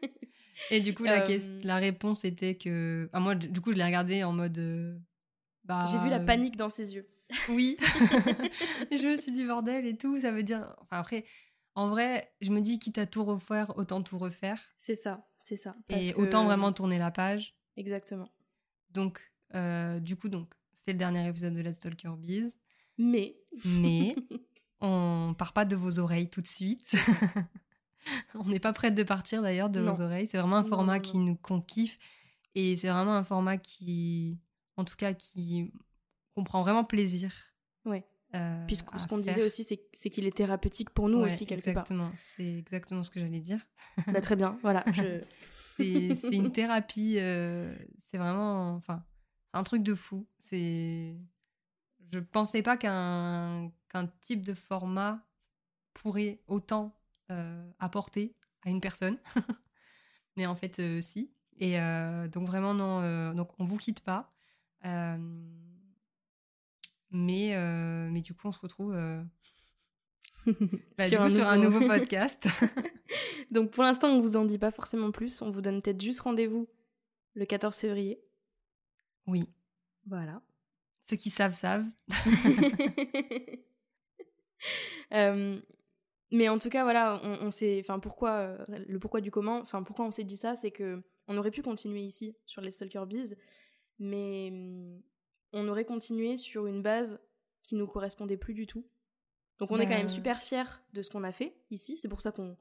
B: Et du coup, la,
A: Euh,
B: réponse était que. Ah, moi, du coup, je l'ai regardé en mode. euh, Bah,
A: J'ai vu la panique dans ses yeux.
B: Oui. je me suis dit bordel et tout. Ça veut dire. Enfin, après, en vrai, je me dis, quitte à tout refaire, autant tout refaire.
A: C'est ça, c'est ça.
B: Et
A: que-
B: autant vraiment tourner la page.
A: Exactement.
B: Donc, euh, du coup, donc, c'est le dernier épisode de Let's Talk Your Biz.
A: Mais,
B: Mais on part pas de vos oreilles tout de suite. on n'est pas prête de partir d'ailleurs de
A: Non.
B: vos oreilles. C'est vraiment un
A: Non,
B: format
A: non,
B: qui nous qu'on kiffe et c'est vraiment un format qui, en tout cas, qui qu'on prend vraiment plaisir.
A: Ouais.
B: euh,
A: puisque
B: à
A: ce qu'on disait aussi, c'est qu'il est thérapeutique pour nous
B: Ouais,
A: aussi, quelque part.
B: exactement. C'est exactement ce que j'allais dire.
A: Bah, très bien, voilà. Je...
B: C'est une thérapie. euh, c'est vraiment, enfin, c'est un truc de fou. C'est, je pensais pas qu'un qu'un type de format pourrait autant apporter à une personne, mais en fait, euh, si. Et euh, donc vraiment non, euh, donc on vous quitte pas. Euh, mais euh, mais du coup, on se retrouve. euh, bah, du coup, sur un nouveau podcast.
A: Donc pour l'instant, on vous en dit pas forcément plus. On vous donne peut-être juste rendez-vous le 14 février.
B: oui,
A: Voilà.
B: ceux qui savent savent.
A: Euh, mais en tout cas, voilà, on, on s'est, enfin, pourquoi euh, le pourquoi du comment, enfin, pourquoi on s'est dit ça, c'est que on aurait pu continuer ici sur les Stalker Bees, mais hum, on aurait continué sur une base qui nous correspondait plus du tout. Donc on est quand
B: Bah,
A: même super fiers de ce qu'on a fait ici. C'est pour ça qu'on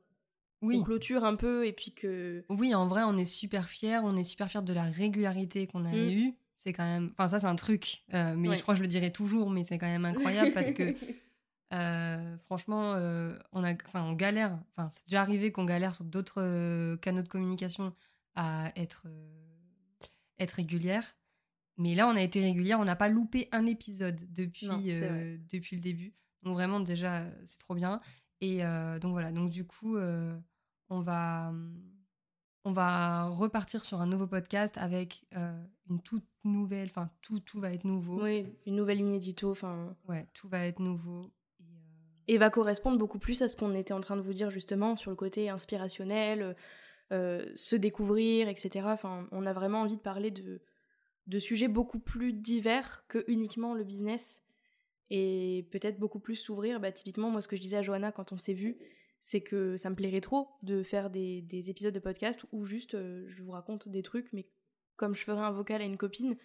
B: Oui.
A: clôture un peu et puis que
B: Oui, en vrai, on est super fiers. On est super fiers de la régularité qu'on a
A: Mm.
B: eue. C'est quand même. Enfin, ça, c'est un truc. euh, mais
A: Ouais.
B: je crois que je le dirai toujours, mais c'est quand même incroyable parce que, euh, franchement, euh, on, a, on galère. Enfin, c'est déjà arrivé qu'on galère sur d'autres euh, canaux de communication à être, être régulière. Mais là, on a été régulière. On n'a pas loupé un épisode depuis,
A: Non,
B: depuis le début. Donc, vraiment, déjà, c'est trop bien. Et donc, voilà. Donc, du coup, on va. On va repartir sur un nouveau podcast avec euh, une toute nouvelle, enfin tout, tout va être nouveau.
A: oui, une nouvelle ligne édito, enfin,
B: Ouais, tout va être nouveau. Et,
A: va correspondre beaucoup plus à ce qu'on était en train de vous dire justement sur le côté inspirationnel, euh, se découvrir, etc. Enfin, on a vraiment envie de parler de, de sujets beaucoup plus divers que uniquement le business et peut-être beaucoup plus s'ouvrir. Bah, typiquement, moi, ce que je disais à Johanna quand on s'est vu, c'est que ça me plairait trop de faire des, des épisodes de podcast où juste euh, je vous raconte des trucs, mais comme je ferais un vocal à une copine,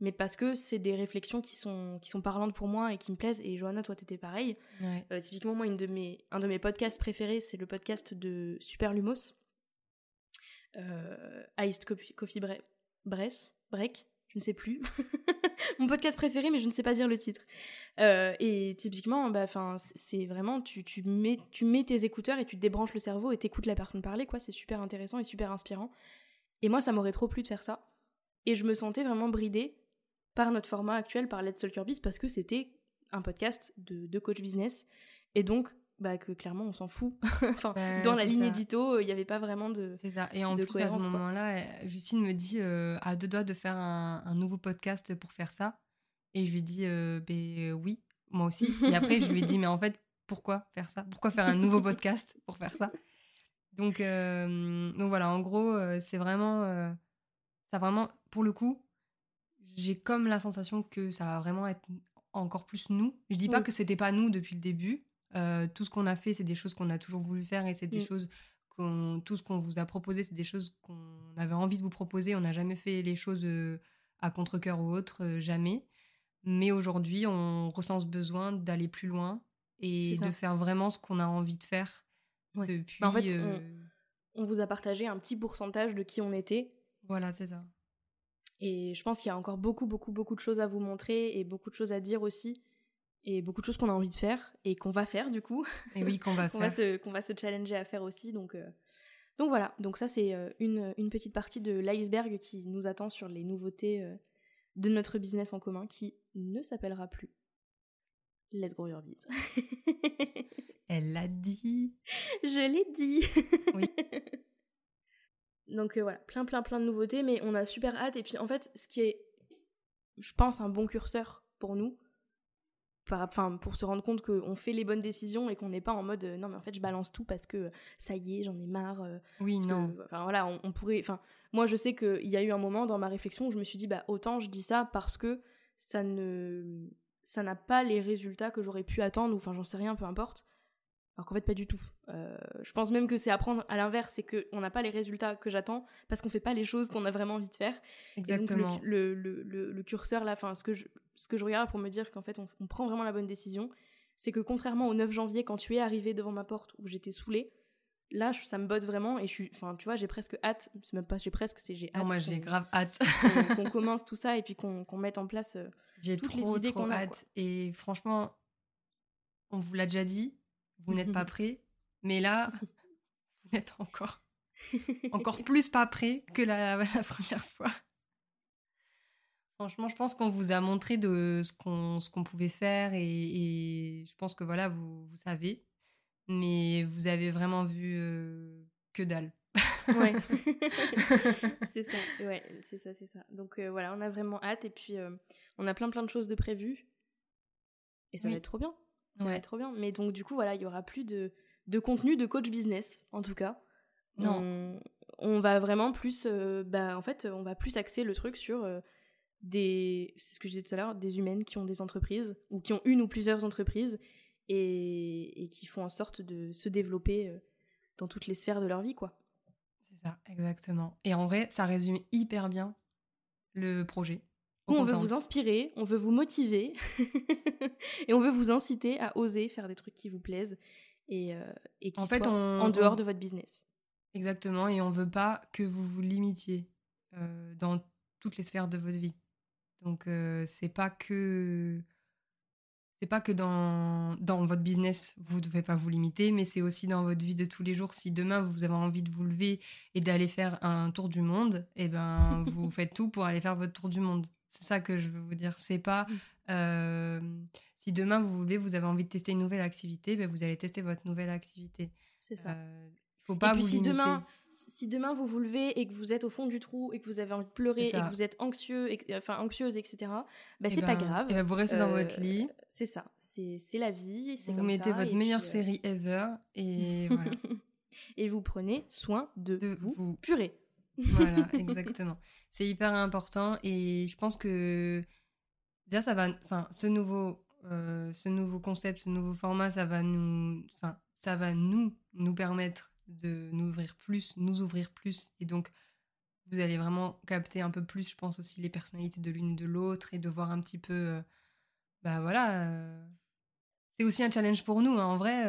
A: mais parce que c'est des réflexions qui sont, qui sont parlantes pour moi et qui me plaisent. Et Johanna, toi, t'étais pareil.
B: ouais.
A: Euh, typiquement, moi, une de mes, un de mes podcasts préférés, c'est le podcast de Super Lumos. Euh, Iced Coffee, Coffee Bre- Bress, Break, je ne sais plus. Mon podcast préféré, mais je ne sais pas dire le titre. Euh, et typiquement, bah, c'est vraiment, tu, tu, mets, tu mets tes écouteurs et tu débranches le cerveau et t'écoutes la personne parler, quoi. C'est super intéressant et super inspirant. Et moi, ça m'aurait trop plu de faire ça. Et je me sentais vraiment bridée par notre format actuel, par Let's Talk Biz, parce que c'était un podcast de, de coach business. Et donc, bah, que clairement, on s'en fout. enfin,
B: Ouais,
A: dans la ligne
B: ça.
A: édito, il n'y avait pas vraiment de.
B: C'est ça. Et en plus, à ce moment-là, euh, Justine me dit euh, à deux doigts de faire un, un nouveau podcast pour faire ça. Et je lui dis, euh, ben euh, oui, moi aussi. Et après, je lui ai dit, mais en fait, pourquoi faire ça? Pourquoi faire un nouveau podcast pour faire ça? Donc, euh, donc voilà, en gros, euh, c'est vraiment, euh, ça vraiment, pour le coup, j'ai comme la sensation que ça va vraiment être encore plus nous. Je dis pas
A: Oui.
B: que c'était pas nous depuis le début. Euh, tout ce qu'on a fait, c'est des choses qu'on a toujours voulu faire et c'est des
A: Mm.
B: choses qu'on, tout ce qu'on vous a proposé, c'est des choses qu'on avait envie de vous proposer. On n'a jamais fait les choses euh, à contre-cœur ou autre, euh, jamais. Mais aujourd'hui, on ressent ce besoin d'aller plus loin et de faire vraiment ce qu'on a envie de faire depuis.
A: Bah, en fait, on, vous a partagé un petit pourcentage de qui on était.
B: Voilà, c'est ça.
A: Et je pense qu'il y a encore beaucoup, beaucoup, beaucoup de choses à vous montrer et beaucoup de choses à dire aussi. Et beaucoup de choses qu'on a envie de faire et qu'on va faire du coup.
B: Et oui, qu'on va
A: faire. qu'on va, se, challenger à faire aussi. Donc, euh, donc voilà, donc ça c'est euh, une, une, petite partie de l'iceberg qui nous attend sur les nouveautés euh, de notre business en commun qui ne s'appellera plus Let's Grow Your Biz.
B: Elle l'a dit.
A: Je l'ai dit. Oui. Donc euh, voilà, plein plein plein de nouveautés, mais on a super hâte. Et puis en fait, ce qui est, je pense, un bon curseur pour nous, enfin pour se rendre compte qu'on fait les bonnes décisions et qu'on n'est pas en mode euh, non mais en fait je balance tout parce que ça y est j'en ai marre. Euh,
B: oui non.
A: Enfin voilà, on, pourrait. Enfin moi je sais qu'il y a eu un moment dans ma réflexion où je me suis dit bah autant je dis ça parce que ça ne ça n'a pas les résultats que j'aurais pu attendre ou enfin j'en sais rien peu importe alors qu'en fait, pas du tout. Euh, je pense même que c'est apprendre à l'inverse, c'est qu'on n'a pas les résultats que j'attends parce qu'on fait pas les choses qu'on a vraiment envie de faire.
B: Exactement.
A: le, le, le, curseur là, enfin, ce que je, ce que je regarde pour me dire qu'en fait, on, prend vraiment la bonne décision, c'est que contrairement au 9 janvier, quand tu es arrivé devant ma porte où j'étais saoulée, là, ça me botte vraiment et je suis, enfin, tu vois, j'ai presque hâte. C'est même pas j'ai presque, c'est j'ai hâte.
B: moi, j'ai grave hâte.
A: qu'on commence tout ça et puis qu'on mette en place euh, toutes les idées qu'on a. hâte.
B: Et franchement, on vous l'a déjà dit, vous n'êtes pas prêt. Mais là, vous n'êtes encore, encore plus pas prêt que la, première fois. Franchement, je pense qu'on vous a montré de ce qu'on qu'on pouvait faire et, je pense que voilà, vous, vous savez. Mais vous avez vraiment vu euh, que dalle.
A: ouais, c'est ça, ouais, c'est ça, c'est ça. Donc euh, voilà, on a vraiment hâte et puis euh, on a plein plein de choses de prévues et ça va être trop bien. Ça va être trop bien. Mais donc, du coup, voilà, il y aura plus de, de contenu de coach business, en tout cas.
B: Non.
A: On, va vraiment plus. Euh, bah, en fait, on va plus axer le truc sur euh, des. C'est ce que je disais tout à l'heure, des humaines qui ont des entreprises, ou qui ont une ou plusieurs entreprises, et, et qui font en sorte de se développer euh, dans toutes les sphères de leur vie, quoi.
B: C'est ça, exactement. Et en vrai, ça résume hyper bien le projet
A: on veut vous inspirer, on veut vous motiver et on veut vous inciter à oser faire des trucs qui vous plaisent et, euh, qui en fait, en dehors de votre business.
B: Exactement, et on veut pas que vous vous limitiez euh, dans toutes les sphères de votre vie. Donc euh, c'est pas que c'est pas que dans, dans votre business, vous ne devez pas vous limiter, mais c'est aussi dans votre vie de tous les jours. Si demain, vous avez envie de vous lever et d'aller faire un tour du monde, eh ben, vous faites tout pour aller faire votre tour du monde. C'est ça que je veux vous dire. C'est pas mmh. euh, si demain vous voulez, vous avez envie de tester une nouvelle activité, ben vous allez tester votre nouvelle activité.
A: C'est ça. Euh, faut pas vous si limiter. demain, si demain vous vous levez et que vous êtes au fond du trou et que vous avez envie de pleurer et que vous êtes anxieux, et, enfin anxieuse, etc. Ben eh c'est pas ben, grave.
B: Et ben vous restez dans votre lit.
A: Euh, c'est ça. C'est la vie.
B: Vous mettez votre meilleure série ever et voilà.
A: et vous prenez soin de, vous, vous. purée.
B: Voilà, exactement. c'est hyper important et je pense que déjà ça va, enfin, ce nouveau, euh, ce nouveau concept, ce nouveau format, ça va nous, enfin, ça va nous, nous permettre de nous ouvrir plus, nous ouvrir plus et donc vous allez vraiment capter un peu plus, je pense aussi les personnalités de l'une et de l'autre et de voir un petit peu, euh, bah voilà, euh, c'est aussi un challenge pour nous, hein, en vrai.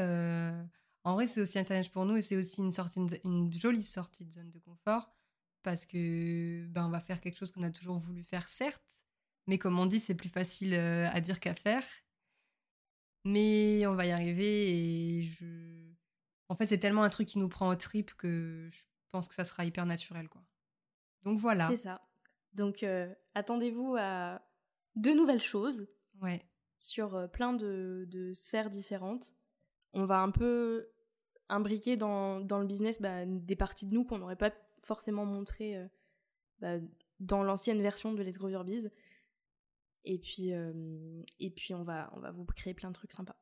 B: en vrai, c'est aussi un challenge pour nous et c'est aussi une sortie, une jolie sortie de zone de confort parce que ben on va faire quelque chose qu'on a toujours voulu faire certes, mais comme on dit c'est plus facile euh, à dire qu'à faire. Mais on va y arriver et je en fait c'est tellement un truc qui nous prend au trip que je pense que ça sera hyper naturel quoi. Donc voilà.
A: C'est ça. Donc euh, attendez-vous à de nouvelles choses.
B: Ouais.
A: Sur euh, plein de, de, sphères différentes. On va un peu imbriquer dans, dans le business bah, des parties de nous qu'on n'aurait pas forcément montré euh, bah, dans l'ancienne version de Let's Grow Your Biz. Et puis, et puis on, va, on va vous créer plein de trucs sympas.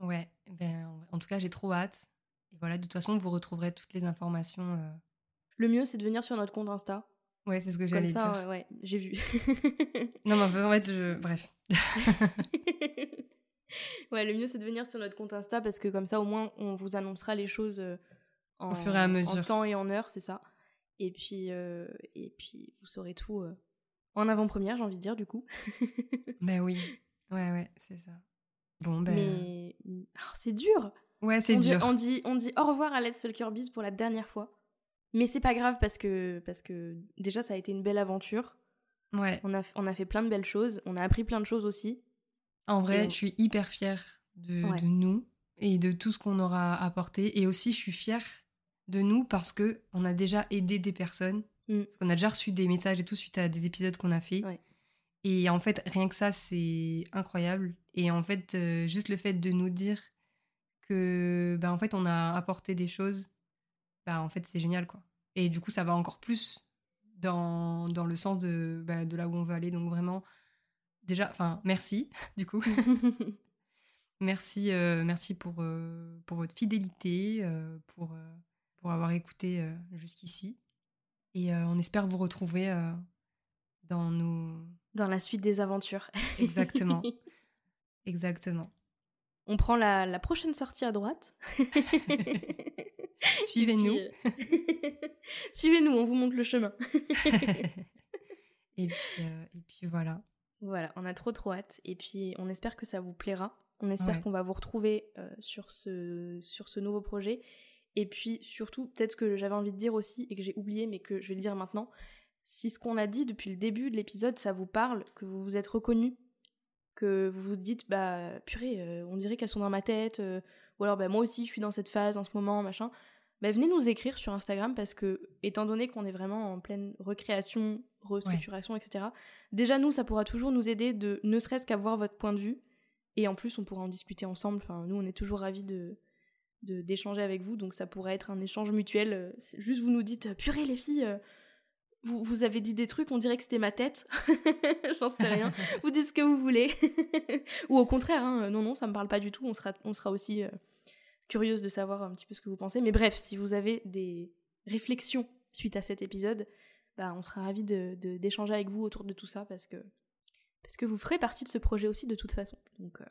B: Ouais, ben, en tout cas, j'ai trop hâte. Et voilà, de toute façon, vous retrouverez toutes les informations. Euh.
A: Le mieux, c'est de venir sur notre compte Insta.
B: Ouais, c'est ce que j'allais dire.
A: Ouais, ouais j'ai vu.
B: non, mais en fait, je... bref.
A: ouais, le mieux, c'est de venir sur notre compte Insta parce que comme ça, au moins, on vous annoncera les choses
B: au fur et à mesure.
A: En temps et en heure, c'est ça. Et puis, euh, et puis, vous saurez tout euh, en avant-première, j'ai envie de dire, du coup.
B: ben oui, ouais, ouais, c'est ça. Bon, ben.
A: Mais oh, c'est dur.
B: Ouais, c'est
A: on dit,
B: dur.
A: on, dit, on dit au revoir à Let's Biz pour la dernière fois. Mais c'est pas grave parce que, parce que déjà, ça a été une belle aventure.
B: Ouais.
A: On a, on a fait plein de belles choses. On a appris plein de choses aussi.
B: En vrai, je suis hyper fière de,
A: Ouais.
B: de nous et de tout ce qu'on aura apporté. Et aussi, je suis fière de nous parce que on a déjà aidé des personnes.
A: Mm.
B: Parce qu'on a déjà reçu des messages et tout suite à des épisodes qu'on a fait.
A: Ouais.
B: Et en fait, rien que ça, c'est incroyable. Et en fait, euh, juste le fait de nous dire que, bah, en fait, on a apporté des choses, bah, en fait, c'est génial, quoi. Et du coup, ça va encore plus dans, dans le sens de, bah, de là où on veut aller. Donc vraiment, déjà, enfin, merci, du coup. Merci, euh, merci pour, euh, pour votre fidélité, pour, pour avoir écouté jusqu'ici. Et on espère vous retrouver dans nos...
A: Dans la suite des aventures.
B: Exactement. Exactement.
A: on prend la, la prochaine sortie à droite.
B: Suivez-nous.
A: Puis, euh, Suivez-nous, on vous montre le chemin.
B: et, puis, euh, et puis voilà.
A: Voilà, on a trop trop hâte. Et puis on espère que ça vous plaira. On espère
B: Ouais.
A: qu'on va vous retrouver euh, sur, ce, sur ce nouveau projet. Et puis surtout, peut-être que j'avais envie de dire aussi et que j'ai oublié, mais que je vais le dire maintenant. Si ce qu'on a dit depuis le début de l'épisode, ça vous parle, que vous vous êtes reconnu, que vous vous dites, bah purée, euh, on dirait qu'elles sont dans ma tête, euh, ou alors bah moi aussi je suis dans cette phase en ce moment, machin. Bah, venez nous écrire sur Instagram parce que, étant donné qu'on est vraiment en pleine recréation, restructuration, etc., déjà nous, ça pourra toujours nous aider de ne serait-ce qu'à voir votre point de vue. Et en plus, on pourra en discuter ensemble. Enfin, nous, on est toujours ravis de d'échanger avec vous, donc ça pourrait être un échange mutuel. Euh, Juste vous nous dites, purée les filles, vous, vous avez dit des trucs, on dirait que c'était ma tête. J'en sais rien. vous dites ce que vous voulez. Ou au contraire, hein, non, non, ça me parle pas du tout. On sera, on sera aussi euh, curieuse de savoir un petit peu ce que vous pensez. Mais bref, si vous avez des réflexions suite à cet épisode, bah, on sera ravis de- de- d'échanger avec vous autour de tout ça parce que, parce que vous ferez partie de ce projet aussi de toute façon. Donc, euh,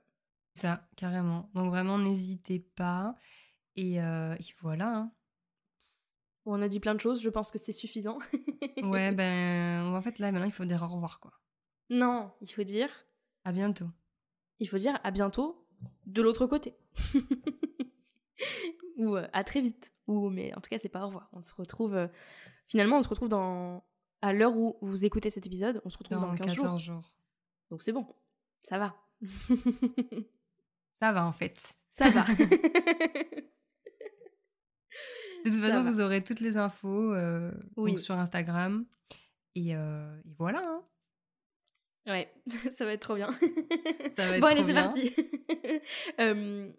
B: Ça, carrément. Donc vraiment, n'hésitez pas. Et, euh, voilà. hein.
A: On a dit plein de choses, je pense que c'est suffisant.
B: Ouais, ben, en fait, là, maintenant, il faut dire au revoir, quoi.
A: non, il faut dire,
B: À bientôt.
A: il faut dire à bientôt de l'autre côté. Ou euh, à très vite. Ou, mais en tout cas, c'est pas au revoir. On se retrouve, euh, finalement, on se retrouve dans, à l'heure où vous écoutez cet épisode, on se retrouve dans,
B: Dans
A: 15
B: 14
A: jours.
B: jours.
A: Donc c'est bon, ça va.
B: Ça va, en fait.
A: ça va.
B: De toute façon, vous aurez toutes les infos euh,
A: Oui.
B: donc sur Instagram. Et, euh, et voilà. hein.
A: Ouais, ça va être trop bien.
B: Ça va être
A: bon, allez, c'est parti. Euh,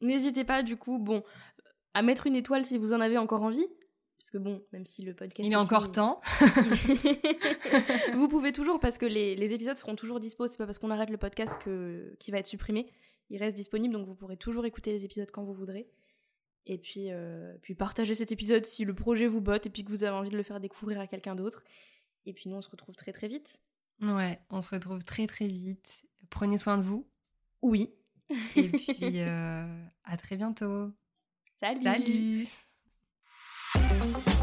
A: N'hésitez pas, du coup, bon, à mettre une étoile si vous en avez encore envie. Parce que bon, même si le podcast.
B: Il est encore
A: fini-
B: temps.
A: vous pouvez toujours, parce que les, les épisodes seront toujours dispo. C'est pas parce qu'on arrête le podcast que qui va être supprimé. Il reste disponible, donc vous pourrez toujours écouter les épisodes quand vous voudrez. Et puis, euh, puis partagez cet épisode si le projet vous botte et puis que vous avez envie de le faire découvrir à quelqu'un d'autre. Et puis nous, on se retrouve très très vite.
B: Ouais, on se retrouve très très vite. Prenez soin de vous.
A: Oui.
B: Et puis, euh, à très bientôt.
A: Salut.
B: Salut